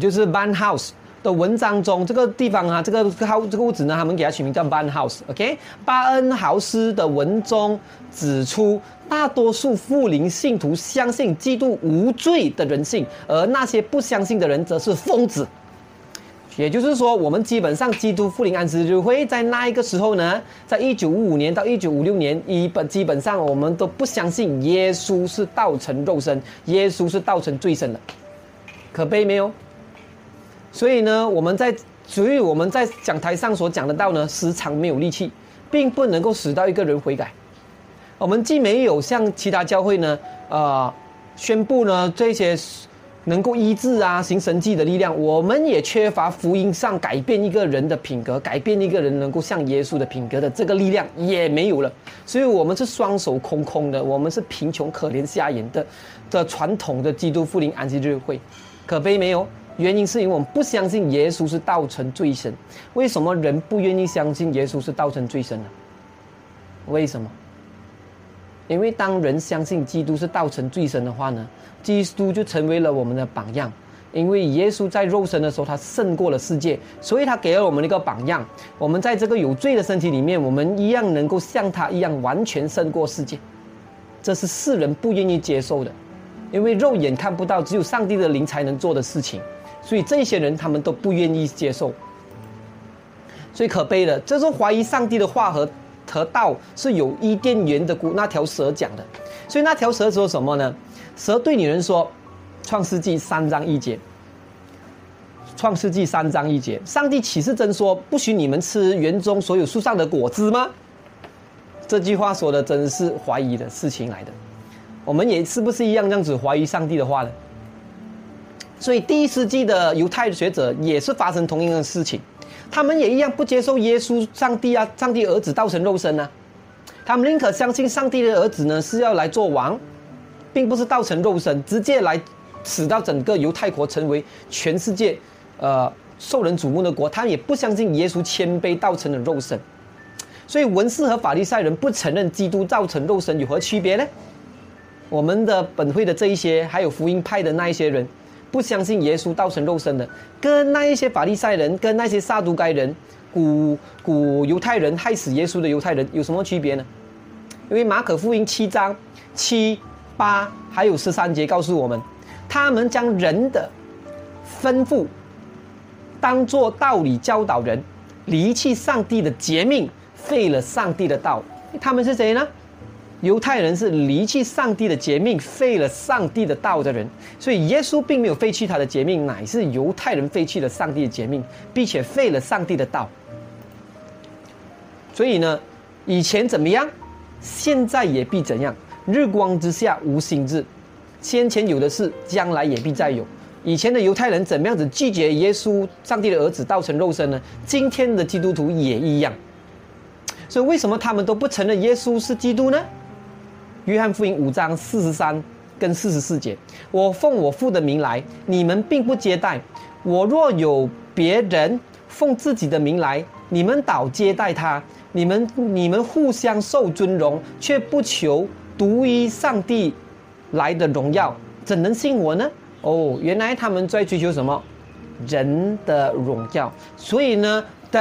Speaker 2: 就是 Ban House 的文章中，这个地方啊，这个号这个屋子呢，他们给它取名叫 Ban House。OK，巴恩豪斯的文中指出，大多数富林信徒相信基督无罪的人性，而那些不相信的人则是疯子。也就是说，我们基本上基督复临安息日会在那一个时候呢，在一九五五年到一九五六年，一本基本上我们都不相信耶稣是道成肉身，耶稣是道成罪身的，可悲没有？所以呢，我们在所以我们在讲台上所讲的道呢，时常没有力气，并不能够使到一个人悔改。我们既没有像其他教会呢，啊，宣布呢这些。能够医治啊，行神迹的力量，我们也缺乏福音上改变一个人的品格，改变一个人能够像耶稣的品格的这个力量也没有了，所以我们是双手空空的，我们是贫穷可怜瞎眼的的传统的基督复临安息日会，可悲没有？原因是因为我们不相信耶稣是道成罪神。为什么人不愿意相信耶稣是道成罪神呢？为什么？因为当人相信基督是道成罪神的话呢？基督就成为了我们的榜样，因为耶稣在肉身的时候，他胜过了世界，所以他给了我们一个榜样。我们在这个有罪的身体里面，我们一样能够像他一样完全胜过世界。这是世人不愿意接受的，因为肉眼看不到，只有上帝的灵才能做的事情。所以这些人他们都不愿意接受。最可悲的，这是怀疑上帝的话和和道是有伊甸园的那条蛇讲的。所以那条蛇说什么呢？蛇对女人说：“创世纪三章一节，创世纪三章一节，上帝岂是真说不许你们吃园中所有树上的果子吗？”这句话说的真是怀疑的事情来的。我们也是不是一样这样子怀疑上帝的话呢？所以第一世纪的犹太学者也是发生同样的事情，他们也一样不接受耶稣上帝啊，上帝儿子道成肉身呢，他们宁可相信上帝的儿子呢是要来做王。并不是道成肉身，直接来使到整个犹太国成为全世界，呃，受人瞩目的国。他也不相信耶稣谦卑道成的肉身，所以文士和法利赛人不承认基督造成肉身有何区别呢？我们的本会的这一些，还有福音派的那一些人，不相信耶稣道成肉身的，跟那一些法利赛人、跟那些撒都该人、古古犹太人害死耶稣的犹太人有什么区别呢？因为马可福音七章七八还有十三节告诉我们，他们将人的吩咐当做道理教导人，离弃上帝的诫命，废了上帝的道。他们是谁呢？犹太人是离弃上帝的诫命，废了上帝的道的人。所以耶稣并没有废弃他的诫命，乃是犹太人废弃了上帝的诫命，并且废了上帝的道。所以呢，以前怎么样？现在也必怎样？日光之下无新日，先前有的事，将来也必再有。以前的犹太人怎么样子拒绝耶稣，上帝的儿子道成肉身呢？今天的基督徒也一样。所以为什么他们都不承认耶稣是基督呢？约翰福音五章四十三跟四十四节：我奉我父的名来，你们并不接待；我若有别人奉自己的名来，你们倒接待他。你们你们互相受尊荣，却不求独一上帝来的荣耀，怎能信我呢？哦，原来他们在追求什么？人的荣耀。所以呢，德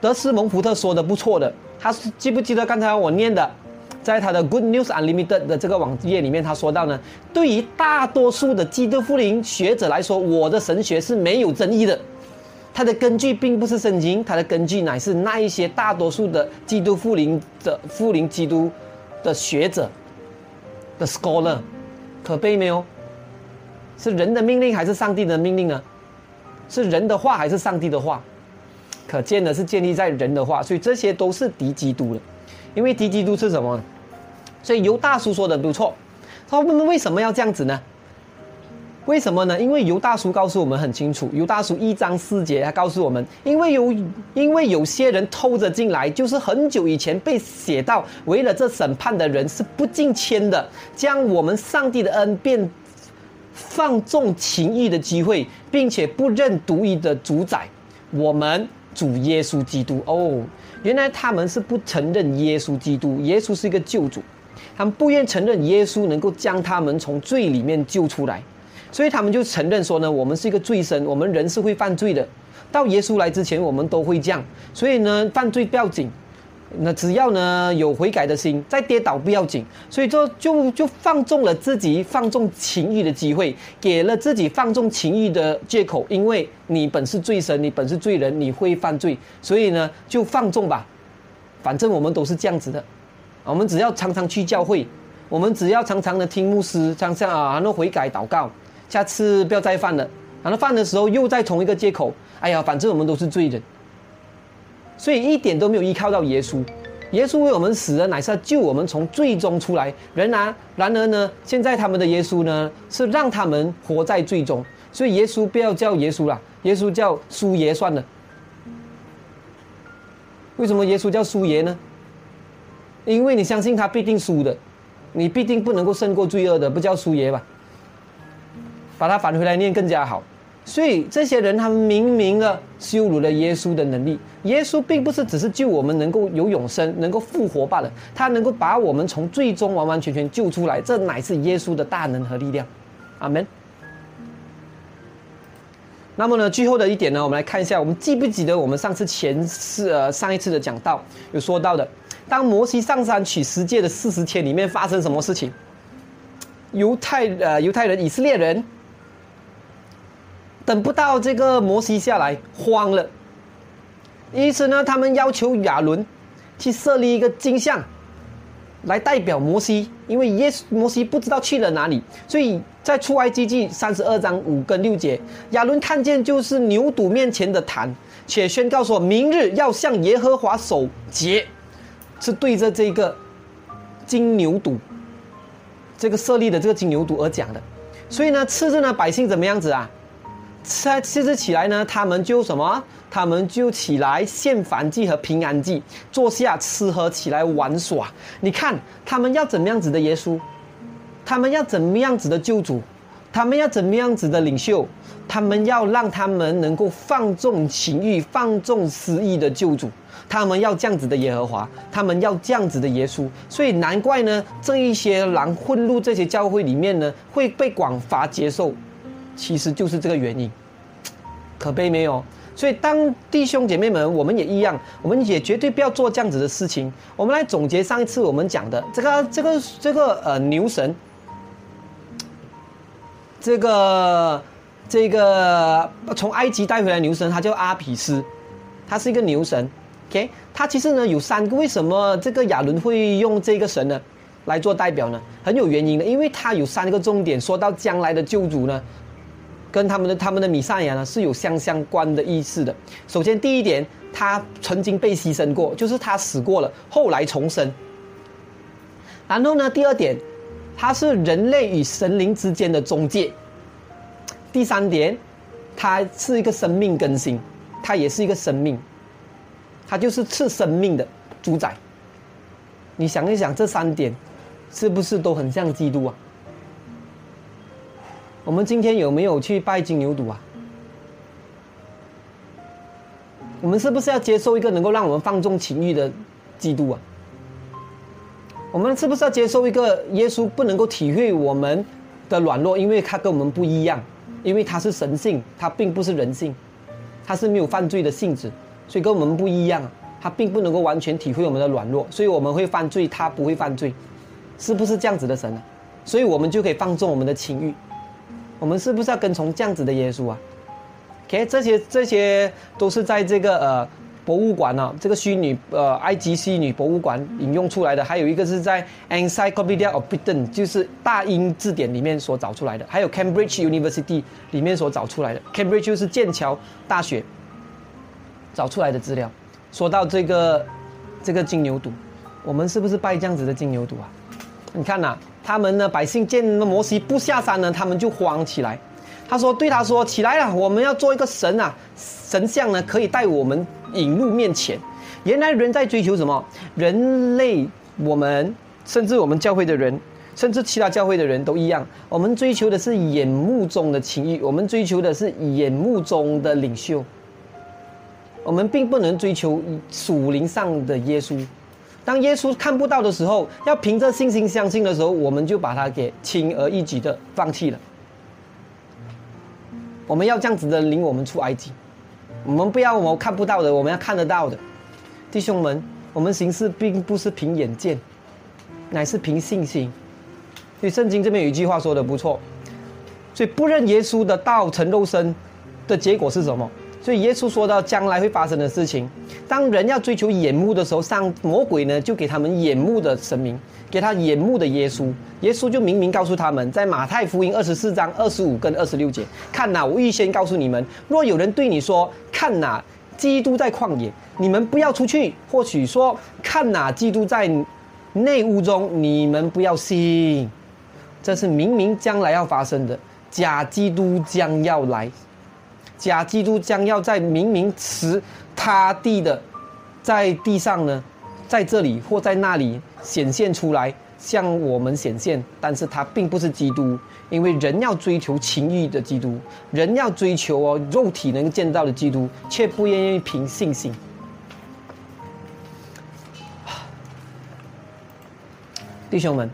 Speaker 2: 德斯蒙福特说的不错的，他是记不记得刚才我念的，在他的 Good News Unlimited 的这个网页里面，他说到呢，对于大多数的基督复临学者来说，我的神学是没有争议的。它的根据并不是圣经，它的根据乃是那一些大多数的基督复临的复临基督的学者的 scholar，可悲没有？是人的命令还是上帝的命令呢？是人的话还是上帝的话？可见的是建立在人的话，所以这些都是敌基督的，因为敌基督是什么？所以犹大叔说的不错，他们为什么要这样子呢？为什么呢？因为犹大叔告诉我们很清楚，犹大叔一章四节，他告诉我们，因为有因为有些人偷着进来，就是很久以前被写到，为了这审判的人是不进签的，将我们上帝的恩变放纵情欲的机会，并且不认独一的主宰，我们主耶稣基督。哦，原来他们是不承认耶稣基督，耶稣是一个救主，他们不愿承认耶稣能够将他们从罪里面救出来。所以他们就承认说呢，我们是一个罪身，我们人是会犯罪的。到耶稣来之前，我们都会这样。所以呢，犯罪不要紧，那只要呢有悔改的心，再跌倒不要紧。所以说，就就放纵了自己放纵情欲的机会，给了自己放纵情欲的借口。因为你本是罪神，你本是罪人，你会犯罪，所以呢就放纵吧。反正我们都是这样子的，我们只要常常去教会，我们只要常常的听牧师，常常啊，然后悔改祷告。下次不要再犯了，然后犯的时候又再同一个借口。哎呀，反正我们都是罪人，所以一点都没有依靠到耶稣。耶稣为我们死了，乃是要救我们从罪中出来。然而，然而呢，现在他们的耶稣呢，是让他们活在罪中。所以耶稣不要叫耶稣了，耶稣叫苏爷算了。为什么耶稣叫苏爷呢？因为你相信他必定输的，你必定不能够胜过罪恶的，不叫输爷吧？把它返回来念更加好，所以这些人他们明明的羞辱了耶稣的能力。耶稣并不是只是救我们能够有永生、能够复活罢了，他能够把我们从最终完完全全救出来，这乃是耶稣的大能和力量。阿门。那么呢，最后的一点呢，我们来看一下，我们记不记得我们上次前次呃上一次的讲道有说到的，当摩西上山取十诫的四十天里面发生什么事情？犹太呃犹太人以色列人。等不到这个摩西下来，慌了。因此呢，他们要求亚伦去设立一个金像，来代表摩西。因为耶摩西不知道去了哪里，所以在出埃及记三十二章五跟六节，亚伦看见就是牛犊面前的坛，且宣告说明日要向耶和华守节，是对着这个金牛犊，这个设立的这个金牛犊而讲的。所以呢，次日呢，百姓怎么样子啊？次次日起来呢，他们就什么？他们就起来献燔祭和平安祭，坐下吃喝，起来玩耍。你看他们要怎么样子的耶稣？他们要怎么样子的救主？他。们要怎么样子的领袖？他们要让他们能够放纵情欲、放纵私意的救主。他们要这样子的耶和华，他们要这样子的耶稣，所以难怪呢，这一些狼混入这些教会里面呢，会被广发接受，其实就是这个原因，可悲没有？所以当弟兄姐妹们，我们也一样，我们也绝对不要做这样子的事情。我们来总结上一次我们讲的这个、这个、这个呃牛神，这个、这个从埃及带回来牛神，他叫阿毗斯，他是一个牛神。OK，它其实呢有三个，为什么这个亚伦会用这个神呢来做代表呢？很有原因的，因为它有三个重点，说到将来的救主呢，跟他们的他们的米赛亚呢是有相相关的意思的。首先第一点，他曾经被牺牲过，就是他死过了，后来重生。然后呢，第二点，他是人类与神灵之间的中介。第三点，他是一个生命更新，他也是一个生命。他就是赐生命的主宰。你想一想，这三点是不是都很像基督啊？我们今天有没有去拜金牛犊啊？我们是不是要接受一个能够让我们放纵情欲的基督啊？我们是不是要接受一个耶稣不能够体会我们的软弱，因为他跟我们不一样，因为他是神性，他并不是人性，他是没有犯罪的性质。所以跟我们不一样啊，他并不能够完全体会我们的软弱，所以我们会犯罪，他不会犯罪，是不是这样子的神呢？所以我们就可以放纵我们的情欲，我们是不是要跟从这样子的耶稣啊？OK，这些这些都是在这个呃博物馆呢，这个虚拟呃埃及虚拟博物馆引用出来的，还有一个是在 Encyclopedia of Britain，就是大英字典里面所找出来的，还有 Cambridge University 里面所找出来的，Cambridge 就是剑桥大学。找出来的资料，说到这个这个金牛犊，我们是不是拜这样子的金牛犊啊？你看呐，他们呢百姓见摩西不下山呢，他们就慌起来。他说：“对他说起来了，我们要做一个神啊，神像呢可以带我们引入面前。原来人在追求什么？人类，我们甚至我们教会的人，甚至其他教会的人都一样，我们追求的是眼目中的情欲，我们追求的是眼目中的领袖。”我们并不能追求属灵上的耶稣，当耶稣看不到的时候，要凭着信心相信的时候，我们就把它给轻而易举的放弃了。我们要这样子的领我们出埃及，我们不要我们看不到的，我们要看得到的，弟兄们，我们行事并不是凭眼见，乃是凭信心。所以圣经这边有一句话说的不错，所以不认耶稣的道成肉身的结果是什么？所以耶稣说到将来会发生的事情，当人要追求眼目的时候，上魔鬼呢就给他们眼目的神明，给他眼目的耶稣。耶稣就明明告诉他们，在马太福音二十四章二十五跟二十六节，看哪，我预先告诉你们，若有人对你说，看哪，基督在旷野，你们不要出去；或许说，看哪，基督在内屋中，你们不要信。这是明明将来要发生的，假基督将要来。假基督将要在明明持他地的，在地上呢，在这里或在那里显现出来，向我们显现。但是他并不是基督，因为人要追求情欲的基督，人要追求哦肉体能见到的基督，却不愿意凭信心。弟兄们，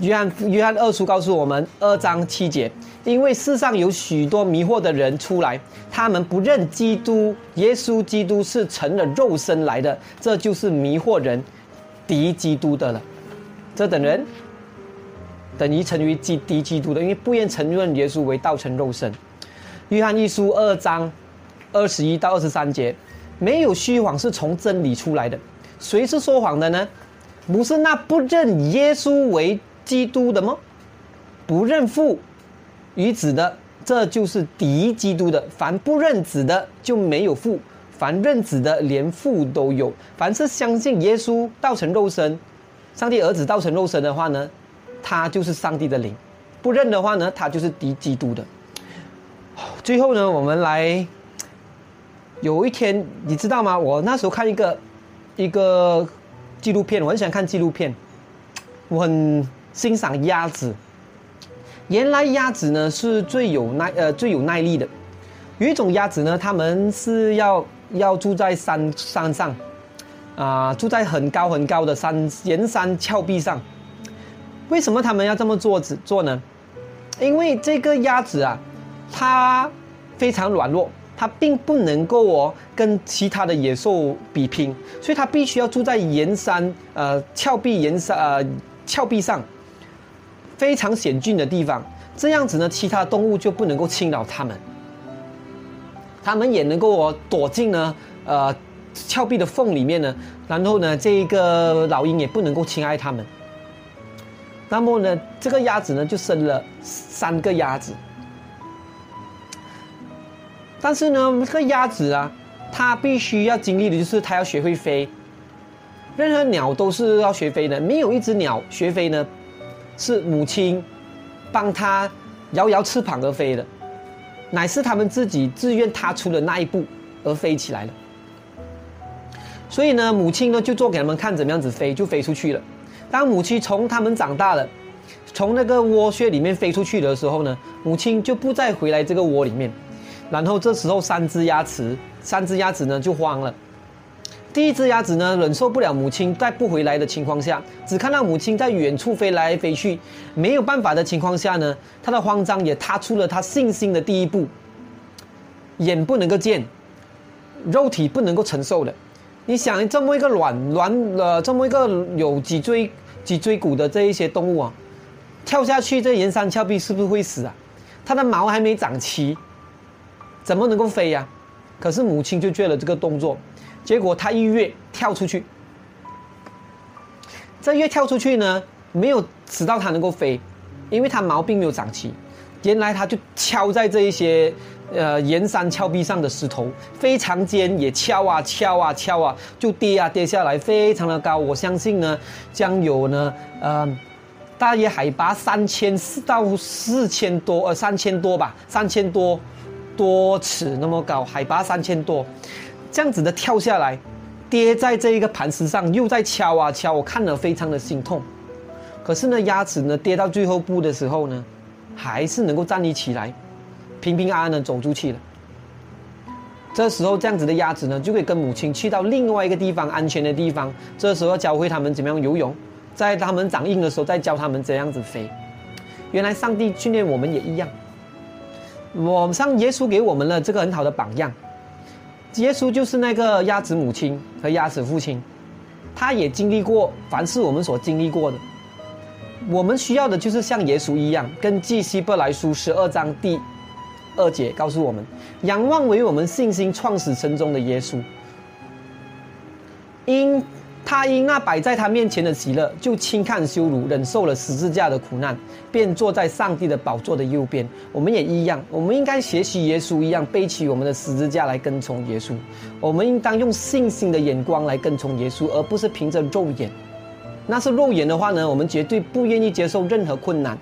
Speaker 2: 约翰约翰二书告诉我们二章七节。因为世上有许多迷惑的人出来，他们不认基督耶稣基督是成了肉身来的，这就是迷惑人，敌基督的了。这等人等于成为基敌基督的，因为不愿承认耶稣为道成肉身。约翰一书二章二十一到二十三节，没有虚谎是从真理出来的。谁是说谎的呢？不是那不认耶稣为基督的吗？不认父。与子的，这就是敌基督的。凡不认子的，就没有父；凡认子的，连父都有。凡是相信耶稣道成肉身，上帝儿子道成肉身的话呢，他就是上帝的灵；不认的话呢，他就是敌基督的。最后呢，我们来，有一天你知道吗？我那时候看一个一个纪录片，我很喜欢看纪录片，我很欣赏鸭子。原来鸭子呢是最有耐呃最有耐力的，有一种鸭子呢，它们是要要住在山山上，啊，住在很高很高的山岩山峭壁上。为什么他们要这么做子做呢？因为这个鸭子啊，它非常软弱，它并不能够哦跟其他的野兽比拼，所以它必须要住在岩山呃峭壁岩山呃峭壁上。非常险峻的地方，这样子呢，其他动物就不能够侵扰它们，它们也能够躲进呢，呃，峭壁的缝里面呢，然后呢，这一个老鹰也不能够侵害它们。那么呢，这个鸭子呢就生了三个鸭子，但是呢，这个鸭子啊，它必须要经历的就是它要学会飞，任何鸟都是要学飞的，没有一只鸟学飞呢。是母亲帮他摇摇翅膀而飞的，乃是他们自己自愿踏出的那一步而飞起来了。所以呢，母亲呢就做给他们看怎么样子飞，就飞出去了。当母亲从他们长大了，从那个窝穴里面飞出去的时候呢，母亲就不再回来这个窝里面。然后这时候三只鸭子，三只鸭子呢就慌了。第一只鸭子呢，忍受不了母亲带不回来的情况下，只看到母亲在远处飞来飞去，没有办法的情况下呢，它的慌张也踏出了它信心的第一步。眼不能够见，肉体不能够承受的。你想，这么一个卵卵呃，这么一个有脊椎脊椎骨的这一些动物啊，跳下去这岩山峭壁是不是会死啊？它的毛还没长齐，怎么能够飞呀？可是母亲就做了这个动作。结果他一跃跳出去，这跃跳出去呢，没有使到它能够飞，因为它毛并没有长齐。原来它就敲在这一些呃岩山峭壁上的石头，非常尖，也敲啊敲啊敲啊，就跌啊跌下来，非常的高。我相信呢，将有呢呃大约海拔三千四到四千多呃三千多吧，三千多多尺那么高，海拔三千多。这样子的跳下来，跌在这一个磐石上，又在敲啊敲，我看了非常的心痛。可是呢，鸭子呢跌到最后步的时候呢，还是能够站立起来，平平安安的走出去了。这时候这样子的鸭子呢，就可以跟母亲去到另外一个地方安全的地方。这时候教会他们怎么样游泳，在他们长硬的时候再教他们怎样子飞。原来上帝训练我们也一样，我上耶稣给我们了这个很好的榜样。耶稣就是那个鸭子母亲和鸭子父亲，他也经历过凡是我们所经历过的。我们需要的就是像耶稣一样，根据希伯来书十二章第二节告诉我们：仰望为我们信心创始成终的耶稣，因。他因那摆在他面前的喜乐，就轻看羞辱，忍受了十字架的苦难，便坐在上帝的宝座的右边。我们也一样，我们应该学习耶稣一样，背起我们的十字架来跟从耶稣。我们应当用信心的眼光来跟从耶稣，而不是凭着肉眼。那是肉眼的话呢，我们绝对不愿意接受任何困难。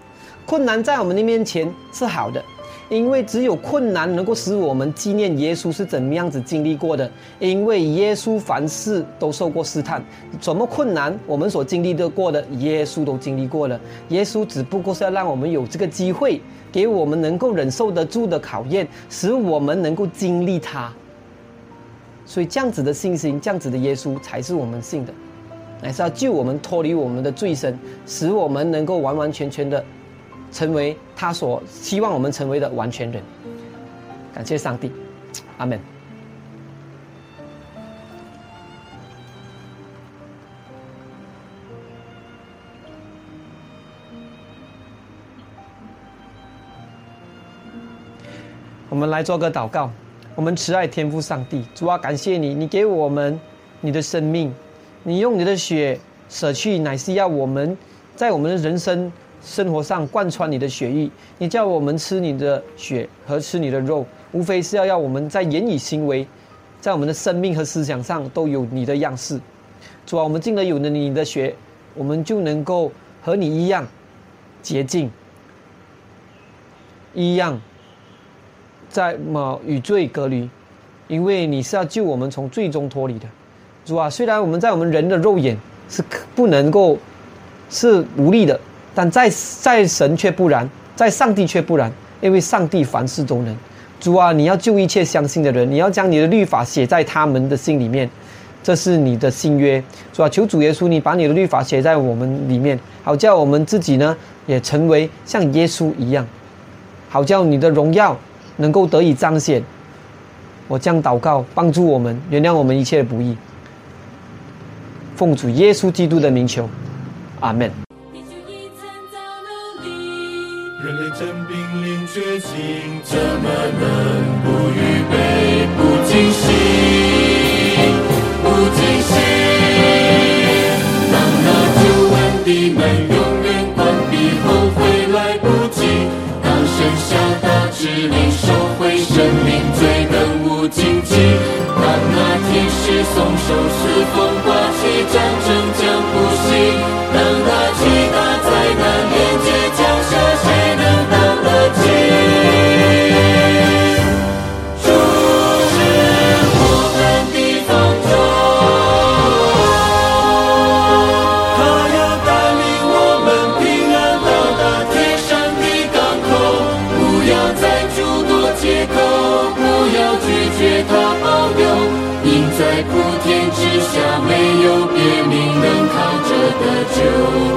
Speaker 2: 困难在我们的面前是好的。因为只有困难能够使我们纪念耶稣是怎么样子经历过的。因为耶稣凡事都受过试探，什么困难我们所经历的过的，耶稣都经历过了。耶稣只不过是要让我们有这个机会，给我们能够忍受得住的考验，使我们能够经历它。所以这样子的信心，这样子的耶稣才是我们信的，乃是要救我们脱离我们的罪身，使我们能够完完全全的。成为他所希望我们成为的完全人。感谢上帝，阿门。我们来做个祷告。我们慈爱天父上帝，主啊，感谢你，你给我们你的生命，你用你的血舍去，乃是要我们在我们的人生。生活上贯穿你的血液，你叫我们吃你的血和吃你的肉，无非是要要我们在言语行为，在我们的生命和思想上都有你的样式。主啊，我们进了有了你的血，我们就能够和你一样洁净，一样在么与罪隔离，因为你是要救我们从最终脱离的。主啊，虽然我们在我们人的肉眼是不能够是无力的。但在在神却不然，在上帝却不然，因为上帝凡事都能。主啊，你要救一切相信的人，你要将你的律法写在他们的心里面，这是你的新约。主啊，求主耶稣，你把你的律法写在我们里面，好叫我们自己呢，也成为像耶稣一样，好叫你的荣耀能够得以彰显。我将祷告，帮助我们，原谅我们一切的不义。奉主耶稣基督的名求，阿门。
Speaker 1: 绝境，怎么能不预备、不惊喜、不惊喜？当那救恩的门永远关闭后，会来不及。当神下达指令，收回生命，罪更无禁忌。当那天使松手，四风刮起，战争在